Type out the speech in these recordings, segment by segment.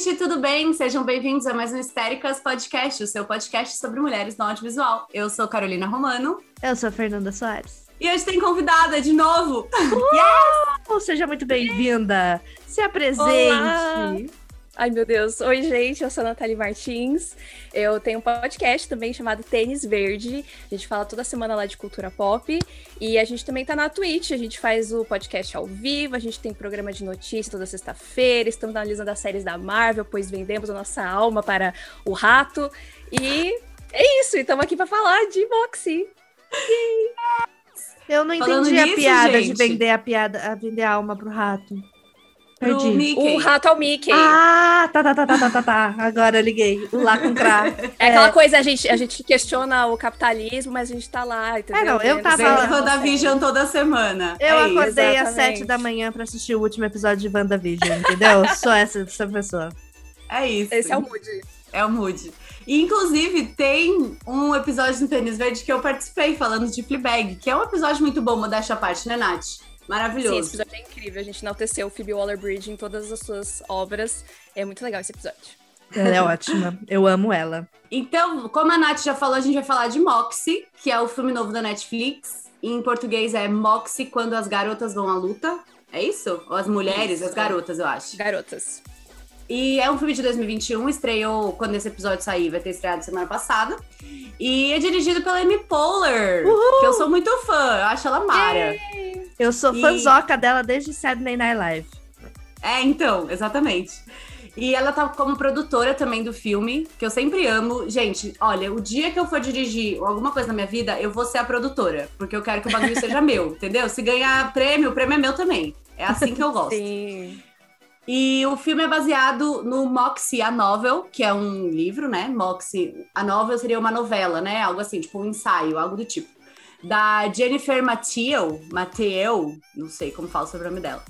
gente, tudo bem? Sejam bem-vindos a mais um Histéricas Podcast, o seu podcast sobre mulheres no audiovisual. Eu sou Carolina Romano. Eu sou Fernanda Soares. E hoje tem convidada de novo. Uh! yes! Seja muito bem-vinda. Se apresente. Olá. Ai, meu Deus. Oi, gente. Eu sou a Nathalie Martins. Eu tenho um podcast também chamado Tênis Verde. A gente fala toda semana lá de cultura pop. E a gente também tá na Twitch. A gente faz o podcast ao vivo. A gente tem programa de notícias toda sexta-feira. Estamos analisando as séries da Marvel, pois vendemos a nossa alma para o rato. E é isso. E estamos aqui para falar de Moxie. Eu não entendi a piada gente. de vender a piada, a vender a alma pro rato. Perdi. Mickey. O rato é o Mickey. Ah, tá, tá, tá, tá, tá, tá, tá. Agora liguei. O lá com crá. É, é, aquela coisa, a gente, a gente questiona o capitalismo, mas a gente tá lá, entendeu? É, não, eu tava... Vendo WandaVision toda semana. Eu é acordei isso, às sete da manhã pra assistir o último episódio de WandaVision, entendeu? Sou essa, essa pessoa. É isso. Esse é o mood. É o mood. E, inclusive, tem um episódio no Tênis Verde que eu participei falando de Fleabag, que é um episódio muito bom, modéstia à parte, né, Nath? Maravilhoso. Sim, esse episódio é incrível. A gente enalteceu o Phoebe Waller-Bridge em todas as suas obras. É muito legal esse episódio. Ela é ótima. Eu amo ela. Então, como a Nath já falou, a gente vai falar de Moxie, que é o filme novo da Netflix. Em português é Moxie, Quando as Garotas Vão à Luta. É isso? Ou as mulheres, isso. as garotas, eu acho. Garotas. E é um filme de 2021, estreou quando esse episódio sair, vai ter estreado semana passada. E é dirigido pela Amy Poehler, Uhul! que eu sou muito fã, eu acho ela mara. Eu sou e... fanzoca dela desde Saturday Night Live. É, então, exatamente. E ela tá como produtora também do filme, que eu sempre amo. Gente, olha, o dia que eu for dirigir alguma coisa na minha vida, eu vou ser a produtora, porque eu quero que o bagulho seja meu, entendeu? Se ganhar prêmio, o prêmio é meu também. É assim que eu gosto. Sim. E o filme é baseado no Moxie, a novel, que é um livro, né? Moxie, a novel seria uma novela, né? Algo assim, tipo um ensaio, algo do tipo. Da Jennifer Mathieu, Mathieu, não sei como fala o nome dela.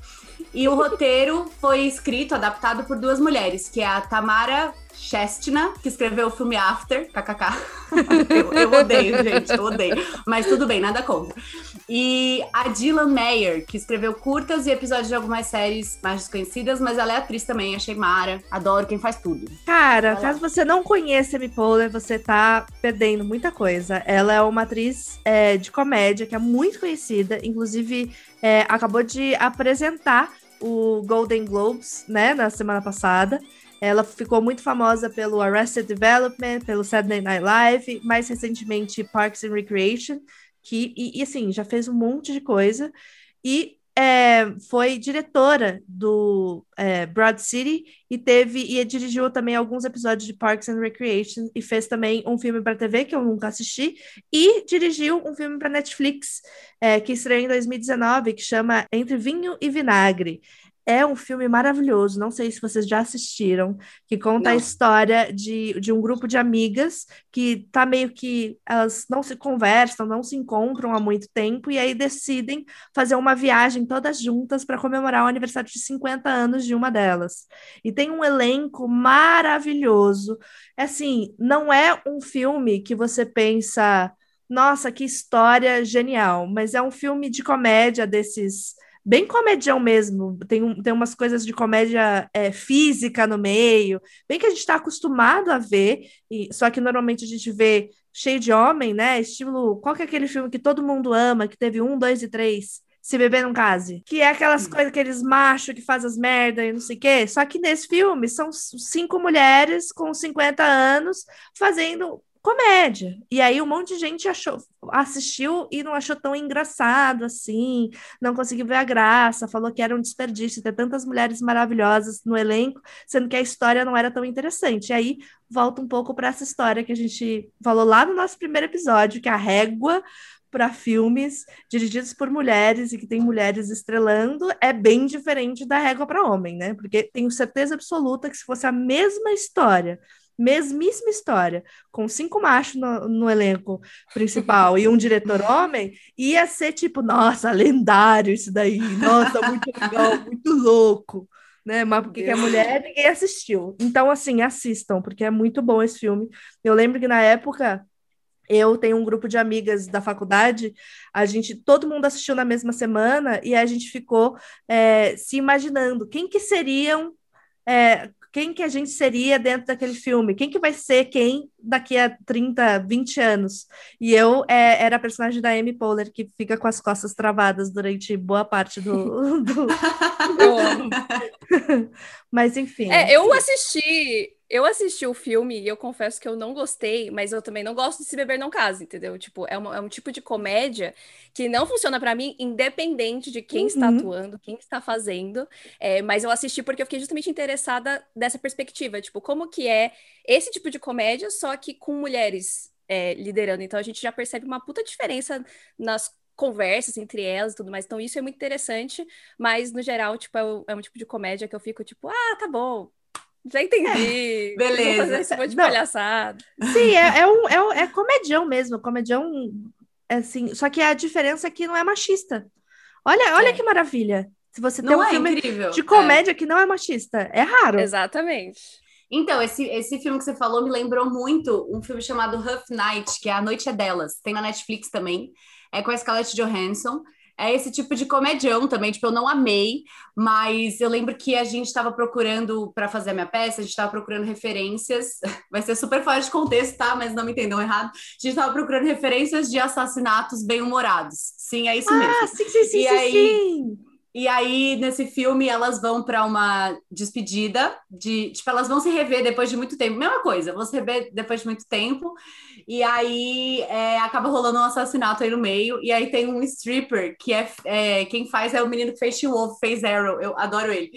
E o roteiro foi escrito, adaptado por duas mulheres, que é a Tamara Chestina, que escreveu o filme After, kkk. eu, eu, odeio, gente, eu odeio. Mas tudo bem, nada contra. E a Dylan Mayer, que escreveu curtas e episódios de algumas séries mais desconhecidas, mas ela é atriz também, achei mara. Adoro quem faz tudo. Cara, caso você não conheça a Amy Poehler, você tá perdendo muita coisa. Ela é uma atriz é, de comédia que é muito conhecida, inclusive é, acabou de apresentar o Golden Globes, né, na semana passada. Ela ficou muito famosa pelo Arrested Development, pelo Saturday Night Live, mais recentemente Parks and Recreation, que, e, e assim, já fez um monte de coisa. E é, foi diretora do é, Broad City e teve e dirigiu também alguns episódios de Parks and Recreation e fez também um filme para TV que eu nunca assisti e dirigiu um filme para Netflix é, que estreou em 2019 que chama Entre Vinho e Vinagre. É um filme maravilhoso, não sei se vocês já assistiram, que conta não. a história de, de um grupo de amigas que tá meio que elas não se conversam, não se encontram há muito tempo, e aí decidem fazer uma viagem todas juntas para comemorar o aniversário de 50 anos de uma delas. E tem um elenco maravilhoso. É assim, não é um filme que você pensa, nossa, que história genial, mas é um filme de comédia desses bem comedião mesmo. Tem, um, tem umas coisas de comédia é, física no meio, bem que a gente está acostumado a ver, e, só que normalmente a gente vê cheio de homem, né? Estilo. Qual que é aquele filme que todo mundo ama, que teve um, dois e três? Se beber não case. Que é aquelas hum. coisas, aqueles machos que faz as merda e não sei o quê. Só que nesse filme são cinco mulheres com 50 anos fazendo comédia. E aí um monte de gente achou, assistiu e não achou tão engraçado assim, não conseguiu ver a graça, falou que era um desperdício ter tantas mulheres maravilhosas no elenco, sendo que a história não era tão interessante. E aí volta um pouco para essa história que a gente falou lá no nosso primeiro episódio, que é a régua para filmes dirigidos por mulheres e que tem mulheres estrelando é bem diferente da régua para homem, né? Porque tenho certeza absoluta que se fosse a mesma história mesmíssima história, com cinco machos no, no, elenco principal e um diretor homem, ia ser tipo, nossa, lendário isso daí, nossa, muito legal, muito louco, né? Mas porque é mulher, ninguém assistiu. Então, assim, assistam, porque é muito bom esse filme. Eu lembro que na época eu tenho um grupo de amigas da faculdade, a gente, todo mundo assistiu na mesma semana e a gente ficou é, se imaginando quem que seriam é, quem que a gente seria dentro daquele filme? Quem que vai ser quem daqui a 30, 20 anos? E eu é, era a personagem da Amy Poehler, que fica com as costas travadas durante boa parte do... do... Mas enfim. É, eu assisti eu assisti o filme e eu confesso que eu não gostei, mas eu também não gosto de Se Beber Não Casa, entendeu? Tipo, é, uma, é um tipo de comédia que não funciona para mim, independente de quem uhum. está atuando, quem está fazendo. É, mas eu assisti porque eu fiquei justamente interessada dessa perspectiva. Tipo, como que é esse tipo de comédia, só que com mulheres é, liderando. Então a gente já percebe uma puta diferença nas conversas entre elas e tudo mais. Então, isso é muito interessante, mas no geral, tipo, é, é um tipo de comédia que eu fico, tipo, ah, tá bom, já entendi. É, beleza. Vou fazer esse monte de Não. palhaçada. Sim, é, é, um, é, um, é comedião mesmo. Comedião, assim. Só que a diferença é que não é machista. Olha, olha é. que maravilha. Se você tem não um é filme incrível. de comédia é. que não é machista. É raro. Exatamente. Então, esse, esse filme que você falou me lembrou muito um filme chamado Rough Night, que é A Noite é Delas. Tem na Netflix também. É com a Scarlett Johansson é esse tipo de comedião também. Tipo, eu não amei, mas eu lembro que a gente estava procurando para fazer a minha peça, a gente estava procurando referências. Vai ser super fora de contexto, tá? Mas não me entendam errado. A gente estava procurando referências de assassinatos bem-humorados. Sim, é isso ah, mesmo. Sim, sim, sim, e sim, aí, sim. E aí, nesse filme, elas vão para uma despedida de. Tipo, elas vão se rever depois de muito tempo. Mesma coisa, vão se rever depois de muito tempo. E aí é, acaba rolando um assassinato aí no meio. E aí tem um stripper que é, é quem faz é o menino que fez She-Wolf, fez Arrow. Eu adoro ele.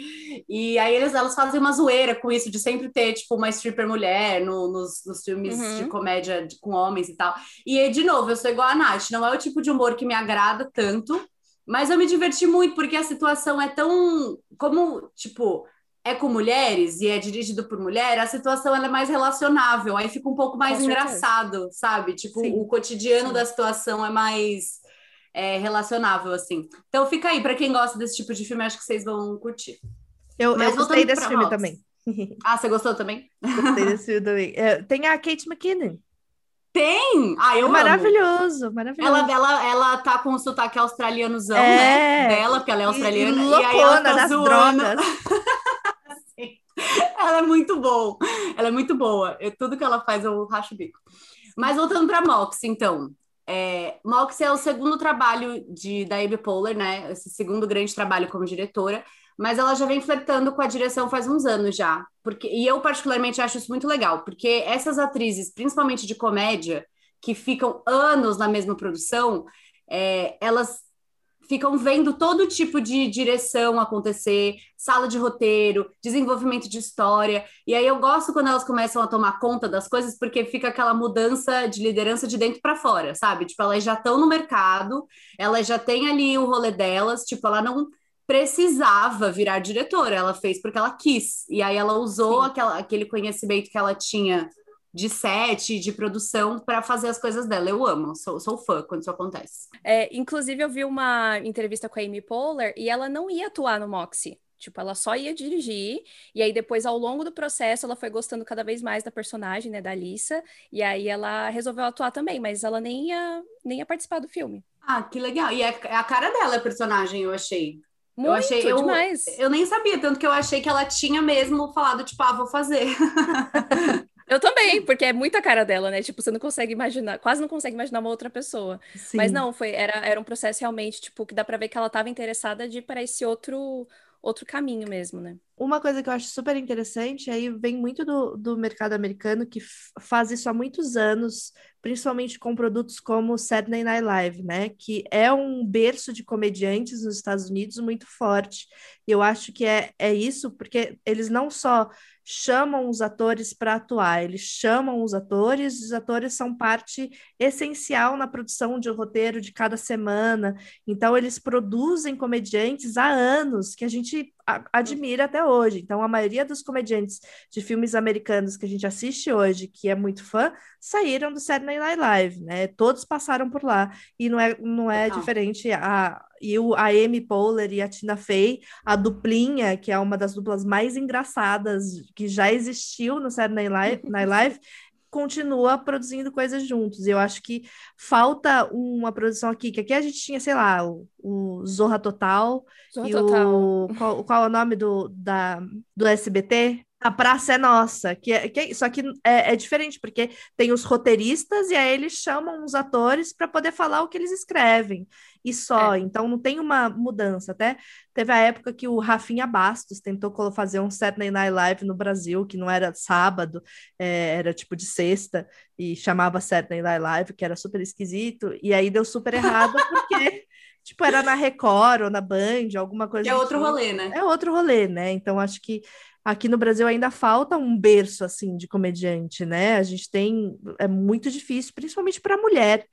E aí eles, elas fazem uma zoeira com isso, de sempre ter, tipo, uma stripper mulher no, nos, nos filmes uhum. de comédia com homens e tal. E, de novo, eu sou igual a Nath, não é o tipo de humor que me agrada tanto. Mas eu me diverti muito porque a situação é tão. Como, tipo, é com mulheres e é dirigido por mulher, a situação é mais relacionável, aí fica um pouco mais com engraçado, certeza. sabe? Tipo, Sim. o cotidiano Sim. da situação é mais é, relacionável, assim. Então fica aí, para quem gosta desse tipo de filme, acho que vocês vão curtir. Eu, Mas eu gostei desse filme também. Ah, você gostou também? Gostei desse filme também. É, tem a Kate McKinnon. Tem! Ah, eu maravilhoso, amo. maravilhoso. Ela, ela, ela tá com o sotaque australianozão, é. né? Dela, porque ela é australiana. E, e aí ela tá das zoando. drogas. ela é muito boa. Ela é muito boa. Eu, tudo que ela faz, eu racho o bico. Mas voltando pra Mox, então. É, Mox é o segundo trabalho de, da Amy Poehler, né? Esse segundo grande trabalho como diretora mas ela já vem flertando com a direção faz uns anos já. Porque, e eu, particularmente, acho isso muito legal, porque essas atrizes, principalmente de comédia, que ficam anos na mesma produção, é, elas ficam vendo todo tipo de direção acontecer, sala de roteiro, desenvolvimento de história. E aí eu gosto quando elas começam a tomar conta das coisas, porque fica aquela mudança de liderança de dentro para fora, sabe? Tipo, elas já estão no mercado, elas já têm ali o rolê delas, tipo, ela não precisava virar diretora, ela fez porque ela quis. E aí ela usou aquela, aquele conhecimento que ela tinha de set, de produção, para fazer as coisas dela. Eu amo, sou, sou fã quando isso acontece. É, inclusive, eu vi uma entrevista com a Amy Poehler e ela não ia atuar no Moxie. Tipo, ela só ia dirigir, e aí depois, ao longo do processo, ela foi gostando cada vez mais da personagem, né, da Alissa, e aí ela resolveu atuar também, mas ela nem ia, nem ia participar do filme. Ah, que legal. E é, é a cara dela, a personagem, eu achei. Muito, eu achei, eu, demais. Eu nem sabia, tanto que eu achei que ela tinha mesmo falado, tipo, ah, vou fazer. Eu também, porque é muita cara dela, né? Tipo, você não consegue imaginar, quase não consegue imaginar uma outra pessoa. Sim. Mas não, foi, era, era um processo realmente, tipo, que dá pra ver que ela estava interessada de ir para esse outro outro caminho mesmo, né? Uma coisa que eu acho super interessante aí vem muito do, do mercado americano que faz isso há muitos anos, principalmente com produtos como Saturday Night Live, né? Que é um berço de comediantes nos Estados Unidos muito forte. E eu acho que é, é isso, porque eles não só chamam os atores para atuar, eles chamam os atores, os atores são parte essencial na produção de um roteiro de cada semana, então eles produzem comediantes há anos que a gente admira até hoje. Então, a maioria dos comediantes de filmes americanos que a gente assiste hoje, que é muito fã, saíram do Saturday Night Live, né? Todos passaram por lá. E não é, não é diferente. A, e o, a Amy Poehler e a Tina Fey, a duplinha, que é uma das duplas mais engraçadas que já existiu no Saturday Night Live, continua produzindo coisas juntos. E eu acho que falta uma produção aqui, que aqui a gente tinha, sei lá, o, o Zorra Total Zorra e Total. o qual, qual é o nome do, da, do SBT? A praça é nossa, que, é, que é, só que é, é, diferente, porque tem os roteiristas e aí eles chamam os atores para poder falar o que eles escrevem, e só, é. então não tem uma mudança. Até teve a época que o Rafinha Bastos tentou fazer um Saturday Night Live no Brasil, que não era sábado, é, era tipo de sexta, e chamava Saturday Night Live, que era super esquisito, e aí deu super errado, porque tipo, era na Record ou na Band, alguma coisa. É outro tipo. rolê, né? É outro rolê, né? Então acho que aqui no Brasil ainda falta um berço assim de comediante, né? A gente tem é muito difícil, principalmente para mulher.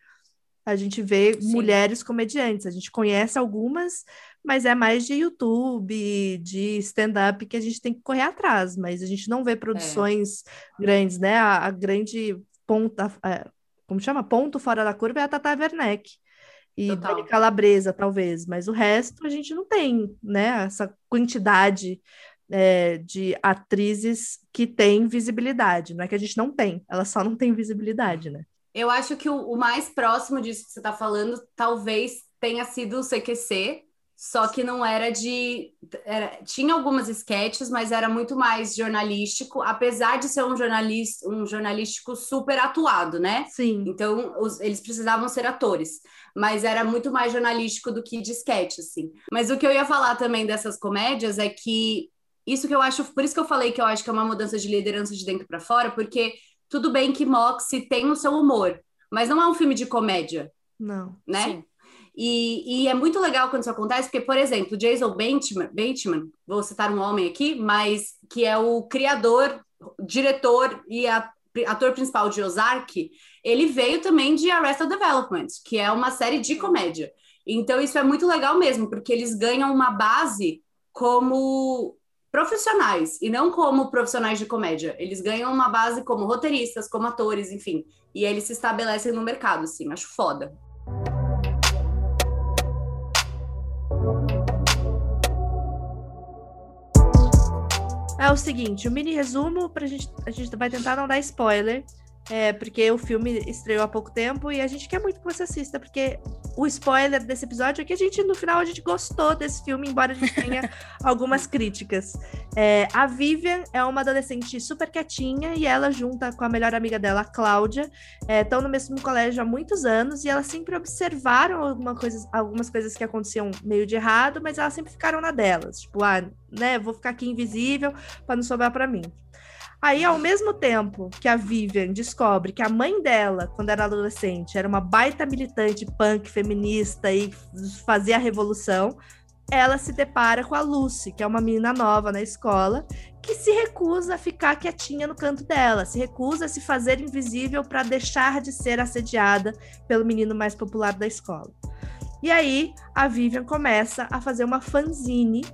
A gente vê Sim. mulheres comediantes, a gente conhece algumas, mas é mais de YouTube, de stand-up que a gente tem que correr atrás, mas a gente não vê produções é. grandes, né? A, a grande ponta, é, como chama? Ponto fora da curva é a Tata Werneck e Dani Calabresa, talvez, mas o resto a gente não tem, né? Essa quantidade é, de atrizes que têm visibilidade. Não é que a gente não tem, elas só não têm visibilidade, né? Eu acho que o, o mais próximo disso que você está falando talvez tenha sido o CQC, só que não era de. Era, tinha algumas sketches, mas era muito mais jornalístico, apesar de ser um, jornalista, um jornalístico super atuado, né? Sim. Então, os, eles precisavam ser atores, mas era muito mais jornalístico do que de sketch, assim. Mas o que eu ia falar também dessas comédias é que isso que eu acho, por isso que eu falei que eu acho que é uma mudança de liderança de dentro para fora, porque tudo bem que Moxie tem o seu humor, mas não é um filme de comédia. Não. Né? Sim. E, e, é muito legal quando isso acontece, porque, por exemplo, Jason Bateman, Bateman, vou citar um homem aqui, mas que é o criador, diretor e a, ator principal de Ozark, ele veio também de Arrested Development, que é uma série de comédia. Então, isso é muito legal mesmo, porque eles ganham uma base como profissionais e não como profissionais de comédia. Eles ganham uma base como roteiristas, como atores, enfim. E eles se estabelecem no mercado, assim. Acho foda. É o seguinte, o mini resumo pra gente, a gente vai tentar não dar spoiler, é, porque o filme estreou há pouco tempo e a gente quer muito que você assista, porque o spoiler desse episódio é que a gente, no final, a gente gostou desse filme, embora a gente tenha algumas críticas. É, a Vivian é uma adolescente super quietinha e ela, junta com a melhor amiga dela, a Cláudia, estão é, no mesmo colégio há muitos anos e elas sempre observaram alguma coisa, algumas coisas que aconteciam meio de errado, mas elas sempre ficaram na delas. Tipo, ah, né, vou ficar aqui invisível para não sobrar para mim. Aí, ao mesmo tempo que a Vivian descobre que a mãe dela, quando era adolescente, era uma baita militante punk feminista e fazia a revolução, ela se depara com a Lucy, que é uma menina nova na escola, que se recusa a ficar quietinha no canto dela, se recusa a se fazer invisível para deixar de ser assediada pelo menino mais popular da escola. E aí a Vivian começa a fazer uma fanzine,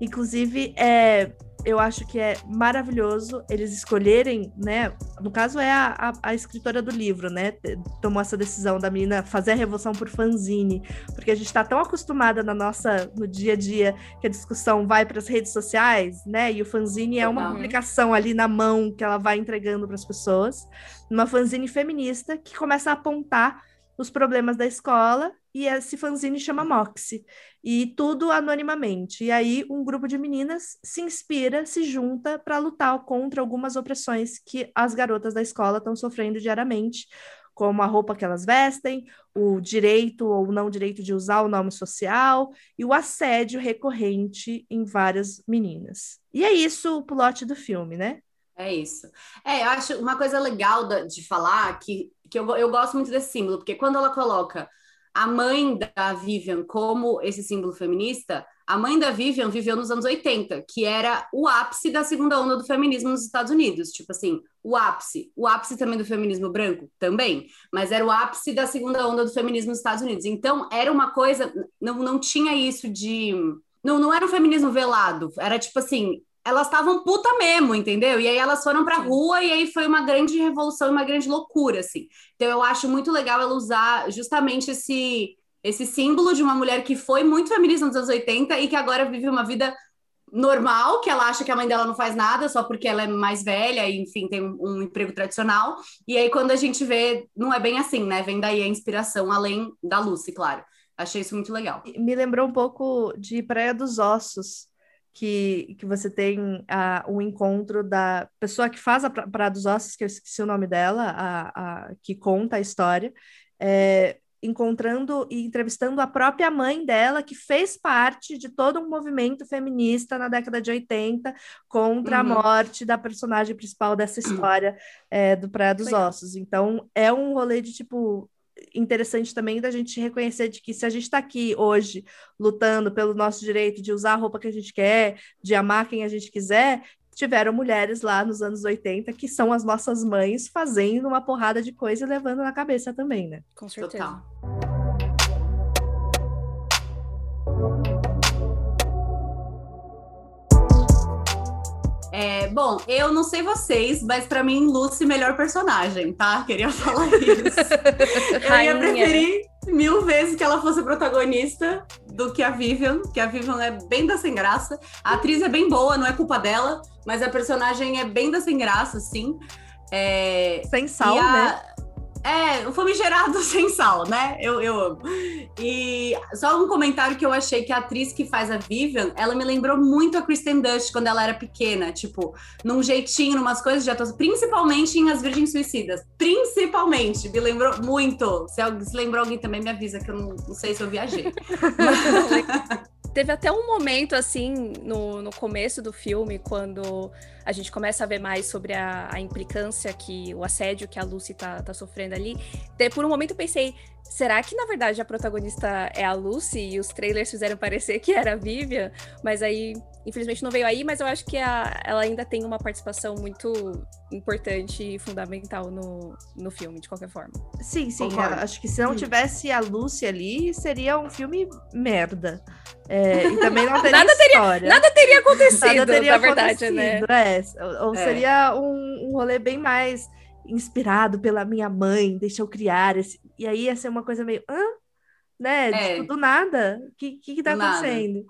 inclusive é, eu acho que é maravilhoso eles escolherem, né? No caso, é a, a, a, escritora do livro, né? Tomou essa decisão da menina fazer a revolução por fanzine, porque a gente está tão acostumada na nossa, no dia a dia, que a discussão vai para as redes sociais, né? E o fanzine é uma publicação ali na mão que ela vai entregando para as pessoas. Uma fanzine feminista que começa a apontar os problemas da escola e esse fanzine chama Moxie, e tudo anonimamente. E aí um grupo de meninas se inspira, se junta para lutar contra algumas opressões que as garotas da escola estão sofrendo diariamente, como a roupa que elas vestem, o direito ou não direito de usar o nome social e o assédio recorrente em várias meninas. E é isso o plot do filme, né? É isso. É, eu acho uma coisa legal de falar que, que eu, eu gosto muito desse símbolo, porque quando ela coloca a mãe da Vivian como esse símbolo feminista, a mãe da Vivian viveu nos anos 80, que era o ápice da segunda onda do feminismo nos Estados Unidos. Tipo assim, o ápice. O ápice também do feminismo branco? Também. Mas era o ápice da segunda onda do feminismo nos Estados Unidos. Então, era uma coisa. Não, não tinha isso de. Não, não era um feminismo velado. Era tipo assim, elas estavam puta mesmo, entendeu? E aí elas foram pra rua e aí foi uma grande revolução, uma grande loucura, assim. Então eu acho muito legal ela usar justamente esse, esse símbolo de uma mulher que foi muito feminista nos anos 80 e que agora vive uma vida normal, que ela acha que a mãe dela não faz nada só porque ela é mais velha e, enfim, tem um, um emprego tradicional. E aí quando a gente vê, não é bem assim, né? Vem daí a inspiração, além da Lucy, claro. Achei isso muito legal. Me lembrou um pouco de Praia dos Ossos, que, que você tem a, um encontro da pessoa que faz a Praia dos Ossos, que eu esqueci o nome dela, a, a, que conta a história, é, encontrando e entrevistando a própria mãe dela, que fez parte de todo um movimento feminista na década de 80 contra uhum. a morte da personagem principal dessa história é, do Praia dos. Ossos. Então, é um rolê de tipo interessante também da gente reconhecer de que se a gente está aqui hoje lutando pelo nosso direito de usar a roupa que a gente quer, de amar quem a gente quiser, tiveram mulheres lá nos anos 80 que são as nossas mães fazendo uma porrada de coisa e levando na cabeça também, né? Com certeza. Total. É, bom, eu não sei vocês, mas para mim, Lucy, melhor personagem, tá? Queria falar isso. eu ia preferir mil vezes que ela fosse protagonista do que a Vivian, que a Vivian é bem da sem graça. A atriz é bem boa, não é culpa dela, mas a personagem é bem da sem graça, sim. É... Sem sal, a... né? É, o famigerado sem sal, né? Eu, eu amo. E só um comentário que eu achei que a atriz que faz a Vivian, ela me lembrou muito a Kristen Dust quando ela era pequena, tipo, num jeitinho, numas coisas de atuação, principalmente em As Virgens Suicidas. Principalmente, me lembrou muito. Se, se lembrou alguém também, me avisa, que eu não, não sei se eu viajei. Teve até um momento, assim, no, no começo do filme, quando a gente começa a ver mais sobre a, a implicância que o assédio que a Lucy tá, tá sofrendo ali. Por um momento eu pensei, será que na verdade a protagonista é a Lucy e os trailers fizeram parecer que era a Vivian? Mas aí, infelizmente não veio aí, mas eu acho que a, ela ainda tem uma participação muito importante e fundamental no, no filme, de qualquer forma. Sim, sim. Acho que se não tivesse a Lucy ali, seria um filme merda. É, e também não teria nada história. Teria, nada teria acontecido, nada teria na verdade, né? É, ou, é. seria um, um rolê bem mais inspirado pela minha mãe, deixa eu criar esse. E aí ia ser uma coisa meio, hã? Né? É. Tipo, do nada. O que, que, que tá acontecendo?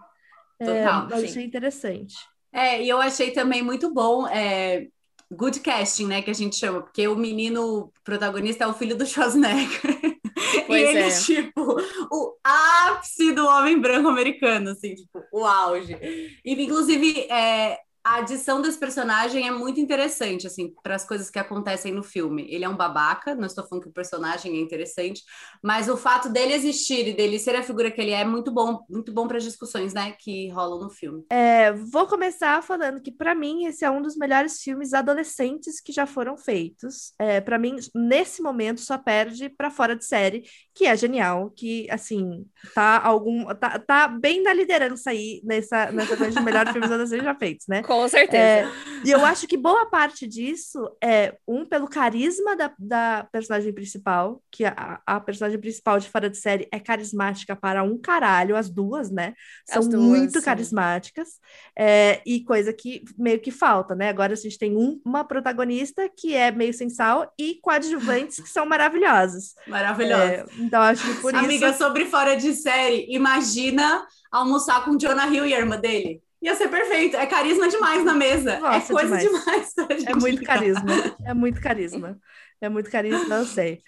É, Total, é, eu achei interessante. É, e eu achei também muito bom. É, good casting, né? Que a gente chama, porque o menino protagonista é o filho do Schwarzenegger. Pois e ele é. tipo o ápice do homem branco americano, assim, tipo, o auge. E, inclusive, é, a adição desse personagem é muito interessante, assim, para as coisas que acontecem no filme. Ele é um babaca, não estou falando que o personagem é interessante, mas o fato dele existir e dele ser a figura que ele é, é muito bom, muito bom para as discussões, né, que rolam no filme. É, vou começar falando que para mim esse é um dos melhores filmes adolescentes que já foram feitos. É, para mim, nesse momento só perde para fora de série, que é genial, que assim, tá algum tá, tá bem na liderança aí nessa nessa coisa de melhores filmes adolescentes já feitos, né? Com certeza. É, e eu acho que boa parte disso é, um, pelo carisma da, da personagem principal, que a, a personagem principal de Fora de Série é carismática para um caralho, as duas, né? São duas, muito sim. carismáticas. É, e coisa que meio que falta, né? Agora a gente tem um, uma protagonista que é meio sensal e coadjuvantes que são maravilhosos. Maravilhosos. É, então acho que por Amiga, isso... Amiga, sobre Fora de Série, imagina almoçar com Jonah Hill e a irmã dele. Ia ser perfeito. É carisma demais na mesa. É Nossa, é coisa demais. demais é muito carisma. É muito carisma. É muito carisma, não sei.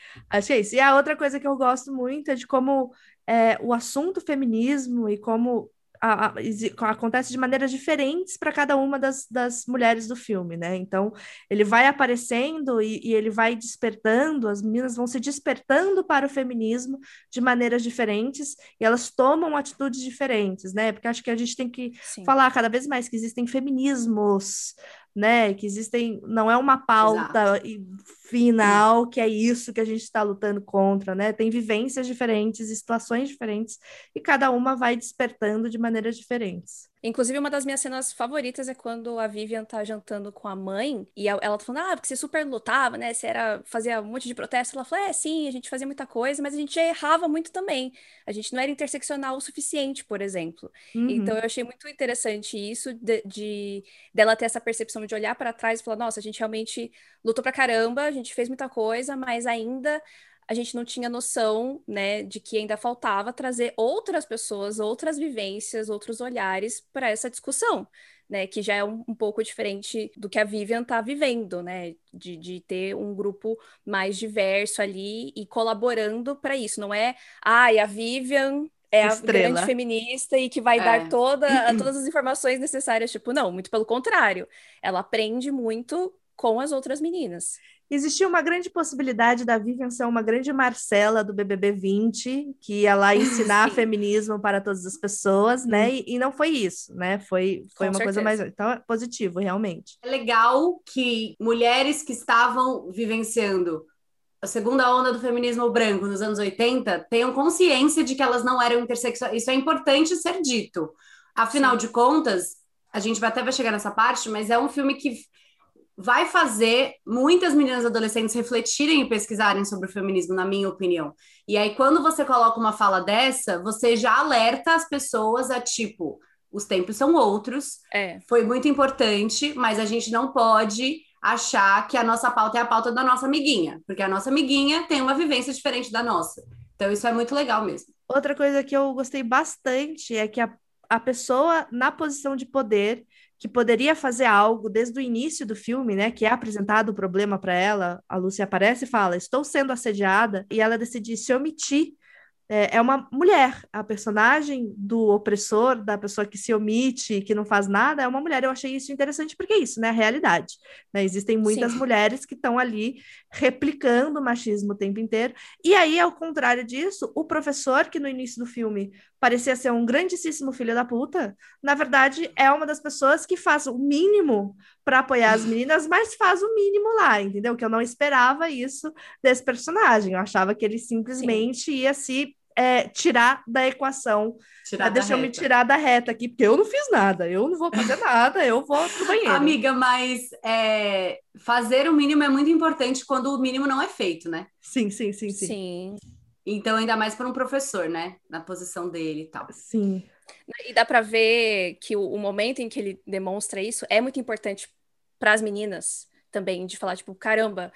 Que é isso. E a outra coisa que eu gosto muito é de como é, o assunto feminismo e como a, a, acontece de maneiras diferentes para cada uma das, das mulheres do filme, né? Então, ele vai aparecendo e, e, ele vai despertando, as meninas vão se despertando para o feminismo de maneiras diferentes e elas tomam atitudes diferentes, né? Porque acho que a gente tem que Sim. falar cada vez mais que existem feminismos, né? Que existem, não é uma pauta Exato. final que é isso que a gente está lutando contra, né? Tem vivências diferentes, situações diferentes, e cada uma vai despertando de maneiras diferentes. Inclusive, uma das minhas cenas favoritas é quando a Vivian tá jantando com a mãe e ela tá falando, ah, porque você super lutava, né? Você era, fazia um monte de protesto. Ela falou, é, sim, a gente fazia muita coisa, mas a gente já errava muito também. A gente não era interseccional o suficiente, por exemplo. Uhum. Então, eu achei muito interessante isso de, de dela ter essa percepção de olhar para trás e falar, nossa, a gente realmente lutou pra caramba, a gente fez muita coisa, mas ainda a gente não tinha noção, né, de que ainda faltava trazer outras pessoas, outras vivências, outros olhares para essa discussão, né, que já é um, um, pouco diferente do que a Vivian está vivendo, né, de, de ter um grupo mais diverso ali e colaborando para isso. Não é, ai, ah, a Vivian é a Estrela. grande feminista e que vai É. dar toda, todas as informações necessárias. Tipo, não, muito pelo contrário. Ela aprende muito com as outras meninas. Existia uma grande possibilidade da Vivian ser uma grande Marcela do BBB 20, que ia lá ensinar feminismo para todas as pessoas, né? E, e não foi isso, né? Foi, foi Com uma coisa certeza. mais. Então, é positivo, realmente. É legal que mulheres que estavam vivenciando a segunda onda do feminismo branco nos anos 80 tenham consciência de que elas não eram intersexuais. Isso é importante ser dito. Afinal Sim. de contas, a gente vai até vai chegar nessa parte, mas é um filme que vai fazer muitas meninas adolescentes refletirem e pesquisarem sobre o feminismo, na minha opinião. E aí, quando você coloca uma fala dessa, você já alerta as pessoas a tipo, os tempos são outros, É. foi muito importante, mas a gente não pode achar que a nossa pauta é a pauta da nossa amiguinha, porque a nossa amiguinha tem uma vivência diferente da nossa. Então, isso é muito legal mesmo. Outra coisa que eu gostei bastante é que a, a pessoa na posição de poder, que poderia fazer algo desde o início do filme, né? Que é apresentado o problema para ela, a Lucy aparece e fala: Estou sendo assediada, e ela decide se omitir. É, é uma mulher, a personagem do opressor, da pessoa que se omite, que não faz nada, é uma mulher. Eu achei isso interessante porque é isso, né? A realidade. né? Existem muitas Sim. mulheres que estão ali replicando o machismo o tempo inteiro. E aí, ao contrário disso, o professor, que no início do filme parecia ser um grandíssimo filho da puta, na verdade é uma das pessoas que faz o mínimo para apoiar as meninas, mas faz o mínimo lá, entendeu? Que eu não esperava isso desse personagem. Eu achava que ele simplesmente ia se é, tirar da equação. Tirar Ah, da deixa eu me reta. tirar da reta aqui, porque eu não fiz nada, eu não vou fazer nada, eu vou pro banheiro. Amiga, mas é, fazer o mínimo é muito importante quando o mínimo não é feito, né? Sim, sim, sim, sim. Sim. Então, ainda mais para um professor, né? Na posição dele e tal. Sim. E dá pra ver que o, o momento em que ele demonstra isso é muito importante para as meninas também, de falar, tipo, caramba,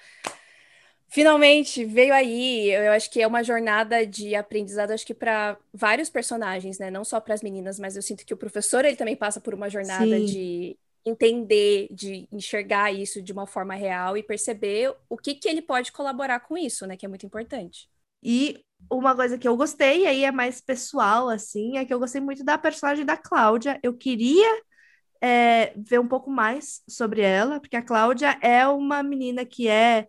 finalmente veio aí. Eu acho que é uma jornada de aprendizado, acho que para vários personagens, né? Não só para as meninas, mas eu sinto que o professor ele também passa por uma jornada Sim. de entender, de enxergar isso de uma forma real e perceber o que que ele pode colaborar com isso, né? Que é muito importante. E uma coisa que eu gostei, e aí é mais pessoal, assim, é que eu gostei muito da personagem da Cláudia. Eu queria é, ver um pouco mais sobre ela, porque a Cláudia é uma menina que é,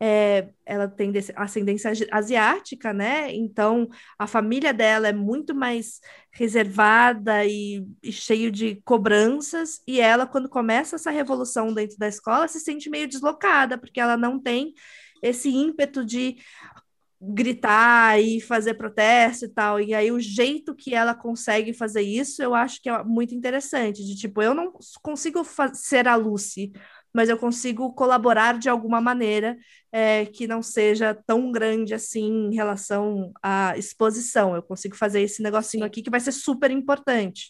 é, ela tem ascendência asi- asiática, né? Então a família dela é muito mais reservada e, e cheio de cobranças, e ela, quando começa essa revolução dentro da escola, se sente meio deslocada, porque ela não tem esse ímpeto de gritar e fazer protesto e tal. E aí o jeito que ela consegue fazer isso, eu acho que é muito interessante, de tipo, eu não consigo ser a Lucy, mas eu consigo colaborar de alguma maneira é, que não seja tão grande assim em relação à exposição. Eu consigo fazer esse negocinho aqui que vai ser super importante.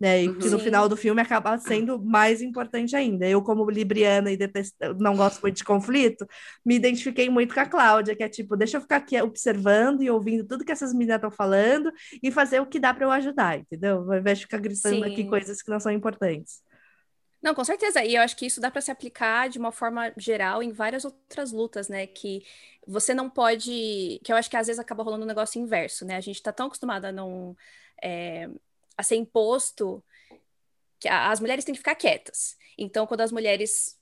Né, e Uhum. que no Sim. final do filme acaba sendo mais importante ainda. Eu, como libriana e detest... não gosto muito de conflito, me identifiquei muito com a Cláudia, que é tipo, deixa eu ficar aqui observando e ouvindo tudo que essas meninas estão falando e fazer o que dá para eu ajudar, entendeu? Ao invés de ficar gritando aqui Sim. coisas que não são importantes. Não, com certeza. E eu acho que isso dá para se aplicar de uma forma geral em várias outras lutas, né? Que você não pode. Que eu acho que às vezes acaba rolando um negócio inverso, né? A gente tá tão acostumado a não. é, a ser imposto que a- as mulheres têm que ficar quietas. Então, quando as mulheres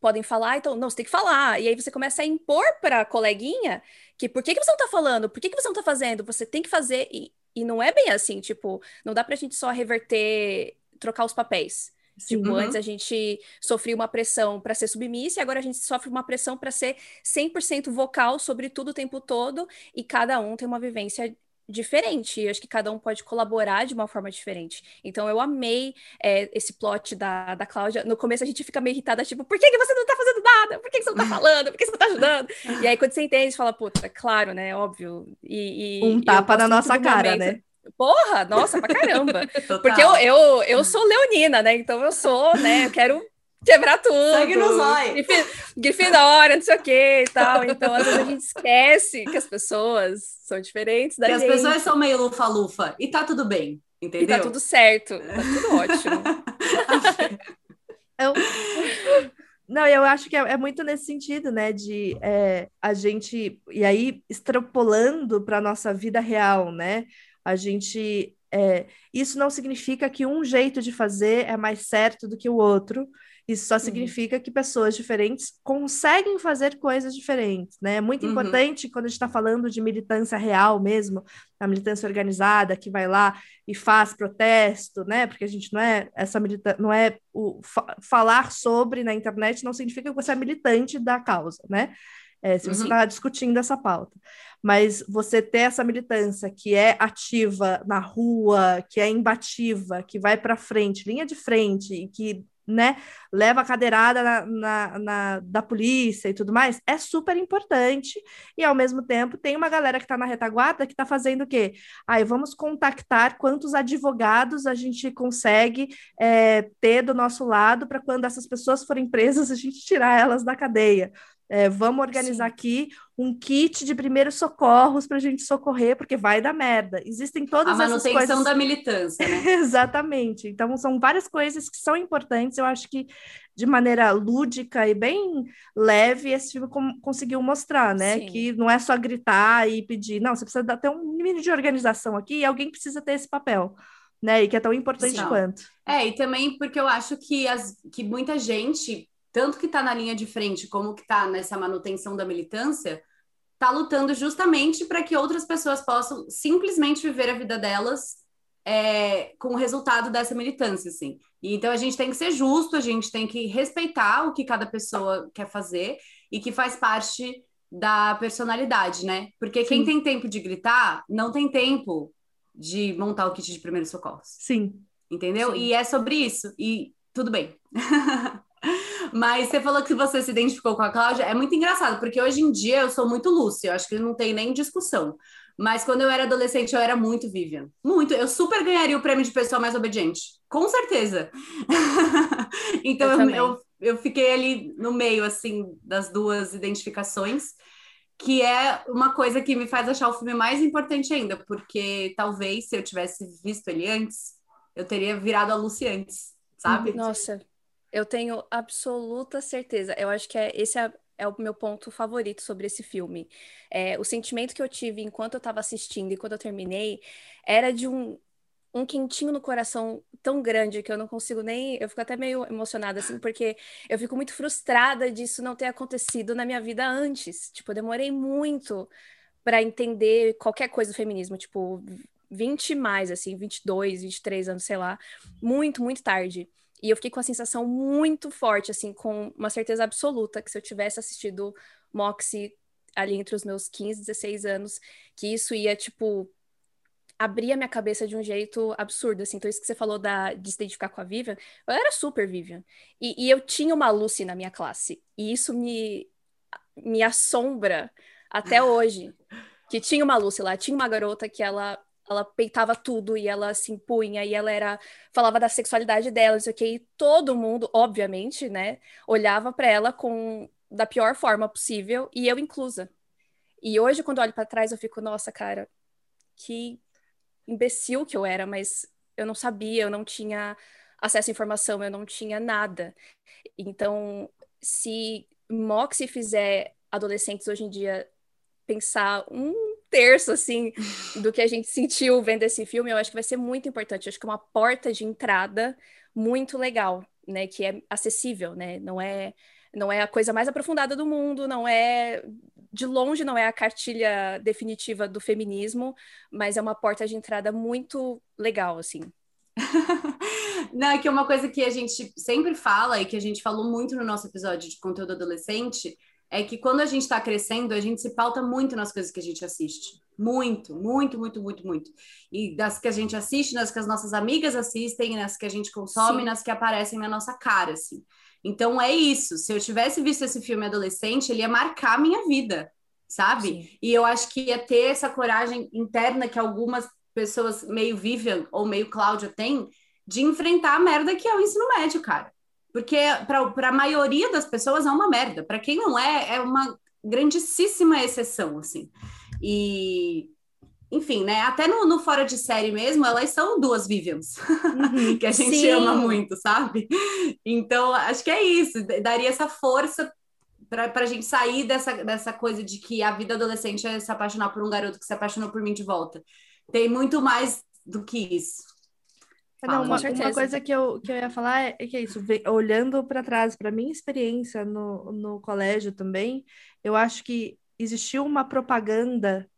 podem falar, então, não, você tem que falar. E aí você começa a impor para a coleguinha que por que, que você não tá falando? Por que, que você não tá fazendo? Você tem que fazer. E, e não é bem assim, tipo, não dá pra gente só reverter, trocar os papéis. Sim. Tipo, Uhum. antes a gente sofria uma pressão para ser submissa e agora a gente sofre uma pressão para ser 100% vocal sobre tudo o tempo todo e cada um tem uma vivência diferente. E eu acho que cada um pode colaborar de uma forma diferente. Então eu amei é, esse plot da, da Cláudia. No começo a gente fica meio irritada, tipo, por que, que você não tá fazendo nada? Por que, que você não tá falando? Por que você não tá ajudando? E aí quando você entende, você fala, puta, claro, né? Óbvio. E, e- Um tapa na nossa cara, momento- né? Porra, nossa, pra caramba. Porque eu, eu, eu sou leonina, né? Então eu sou, né? Eu quero quebrar tudo. Sangue no zóio. Grifi- Grifinória, não sei o que e tal. Então, às vezes a gente esquece que as pessoas são diferentes da E as gente. pessoas são meio lufa-lufa. E tá tudo bem, E entendeu? tá tudo certo. Tá tudo ótimo. Eu... Não, eu acho que é, é muito nesse sentido, né? De é, a gente, e aí extrapolando para nossa vida real, né? A gente. É, isso não significa que um jeito de fazer é mais certo do que o outro. Isso só uhum. significa uhum. que pessoas diferentes conseguem fazer coisas diferentes, né? É muito uhum. importante quando a gente está falando de militância real mesmo, a militância organizada que vai lá e faz protesto, né? Porque a gente não é essa militância, não é o fa falar sobre na internet não significa que você é militante da causa, né? É, se você está uhum. discutindo essa pauta. Mas você ter essa militância que é ativa na rua, que é imbativa, que vai para frente, linha de frente, e que né, leva a cadeirada na, na, na, da polícia e tudo mais, é super importante. E ao mesmo tempo tem uma galera que está na retaguarda que está fazendo o quê? Aí vamos contactar quantos advogados a gente consegue é, ter do nosso lado para quando essas pessoas forem presas, a gente tirar elas da cadeia. É, vamos organizar Sim. aqui um kit de primeiros socorros para a gente socorrer, porque vai dar merda. Existem todas essas coisas. A manutenção da militância, né? Exatamente. Então, são várias coisas que são importantes. Eu acho que, de maneira lúdica e bem leve, esse filme conseguiu mostrar, né? Sim. Que não é só gritar e pedir. Não, você precisa ter um mínimo de organização aqui e alguém precisa ter esse papel. Né, e que é tão importante Sim. quanto. É, e também porque eu acho que, as, que muita gente tanto que está na linha de frente como que está nessa manutenção da militância, está lutando justamente para que outras pessoas possam simplesmente viver a vida delas é, com o resultado dessa militância, assim. E, então a gente tem que ser justo, a gente tem que respeitar o que cada pessoa quer fazer e que faz parte da personalidade, né? Porque Sim. quem tem tempo de gritar não tem tempo de montar o kit de primeiros socorros. Sim. Entendeu? Sim. E é sobre isso. E tudo bem. Mas você falou que você se identificou com a Cláudia. É muito engraçado, porque hoje em dia eu sou muito Lúcia, eu acho que não tem nem discussão. Mas quando eu era adolescente, eu era muito Vivian. Muito. Eu super ganharia o prêmio de pessoa mais obediente. Com certeza. então eu, eu, eu, eu fiquei ali no meio, assim, das duas identificações que é uma coisa que me faz achar o filme mais importante ainda, porque talvez se eu tivesse visto ele antes, eu teria virado a Lucy antes, sabe? Nossa, eu tenho absoluta certeza. Eu acho que é, esse é, é o meu ponto favorito sobre esse filme. É, o sentimento que eu tive enquanto eu estava assistindo e quando eu terminei era de um, um quentinho no coração tão grande que eu não consigo nem. Eu fico até meio emocionada, assim, porque eu fico muito frustrada disso não ter acontecido na minha vida antes. Tipo, eu demorei muito para entender qualquer coisa do feminismo, tipo, 20 mais, assim, 22, 23 anos, sei lá, muito, muito tarde. E eu fiquei com a sensação muito forte, assim, com uma certeza absoluta que se eu tivesse assistido Moxie ali entre os meus 15, 16 anos, que isso ia, tipo, abrir a minha cabeça de um jeito absurdo, assim. Então, isso que você falou da, de se identificar com a Vivian, eu era super Vivian. E, e eu tinha uma Lucy na minha classe. E isso me, me assombra até hoje. Que tinha uma Lucy lá, tinha uma garota que ela ela peitava tudo e ela se impunha e ela era falava da sexualidade dela, isso aqui, e todo mundo, obviamente, né, olhava para ela com da pior forma possível e eu inclusa. E hoje quando olho para trás eu fico, nossa, cara, que imbecil que eu era, mas eu não sabia, eu não tinha acesso à informação, eu não tinha nada. Então, se Moxie fizer adolescentes hoje em dia pensar um terço, assim, do que a gente sentiu vendo esse filme, eu acho que vai ser muito importante. Eu acho que é uma porta de entrada muito legal, né? Que é acessível, né? Não é, não é a coisa mais aprofundada do mundo, não é de longe não é a cartilha definitiva do feminismo, mas é uma porta de entrada muito legal, assim. Não, é que é uma coisa que a gente sempre fala e que a gente falou muito no nosso episódio de conteúdo adolescente é que quando a gente está crescendo, a gente se pauta muito nas coisas que a gente assiste. Muito, muito, muito, muito, muito. E das que a gente assiste, nas que as nossas amigas assistem, nas que a gente consome, Sim. nas que aparecem na nossa cara, assim. Então é isso. Se eu tivesse visto esse filme adolescente, ele ia marcar a minha vida, sabe? Sim. E eu acho que ia ter essa coragem interna que algumas pessoas meio Vivian ou meio Cláudia têm de enfrentar a merda que é o ensino médio, cara. Porque para a maioria das pessoas é uma merda. Para quem não é, é uma grandíssima exceção, assim. E, enfim, né? Até no, no Fora de Série mesmo, elas são duas Vivians, uhum. que a gente Sim. ama muito, sabe? Então, acho que é isso. Daria essa força para a gente sair dessa, dessa coisa de que a vida adolescente é se apaixonar por um garoto que se apaixonou por mim de volta. tem muito mais do que isso. Não, uma, uma, coisa que eu, que eu ia falar é, é que é isso, olhando para trás, para minha experiência no, no colégio também, eu acho que existiu uma propaganda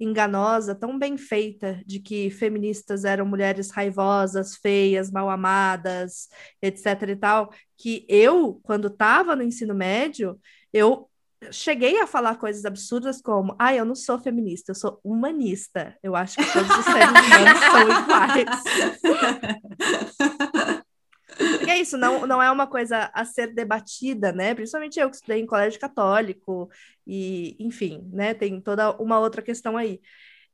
enganosa, tão bem feita, de que feministas eram mulheres raivosas, feias, mal amadas, etc e tal, que eu, quando estava no ensino médio, eu cheguei a falar coisas absurdas como, ah, eu não sou feminista, eu sou humanista. Eu acho que todos os seres humanos são iguais. Porque é isso, não, não é uma coisa a ser debatida, né? Principalmente eu que estudei em colégio católico, e, enfim, né? Tem toda uma outra questão aí.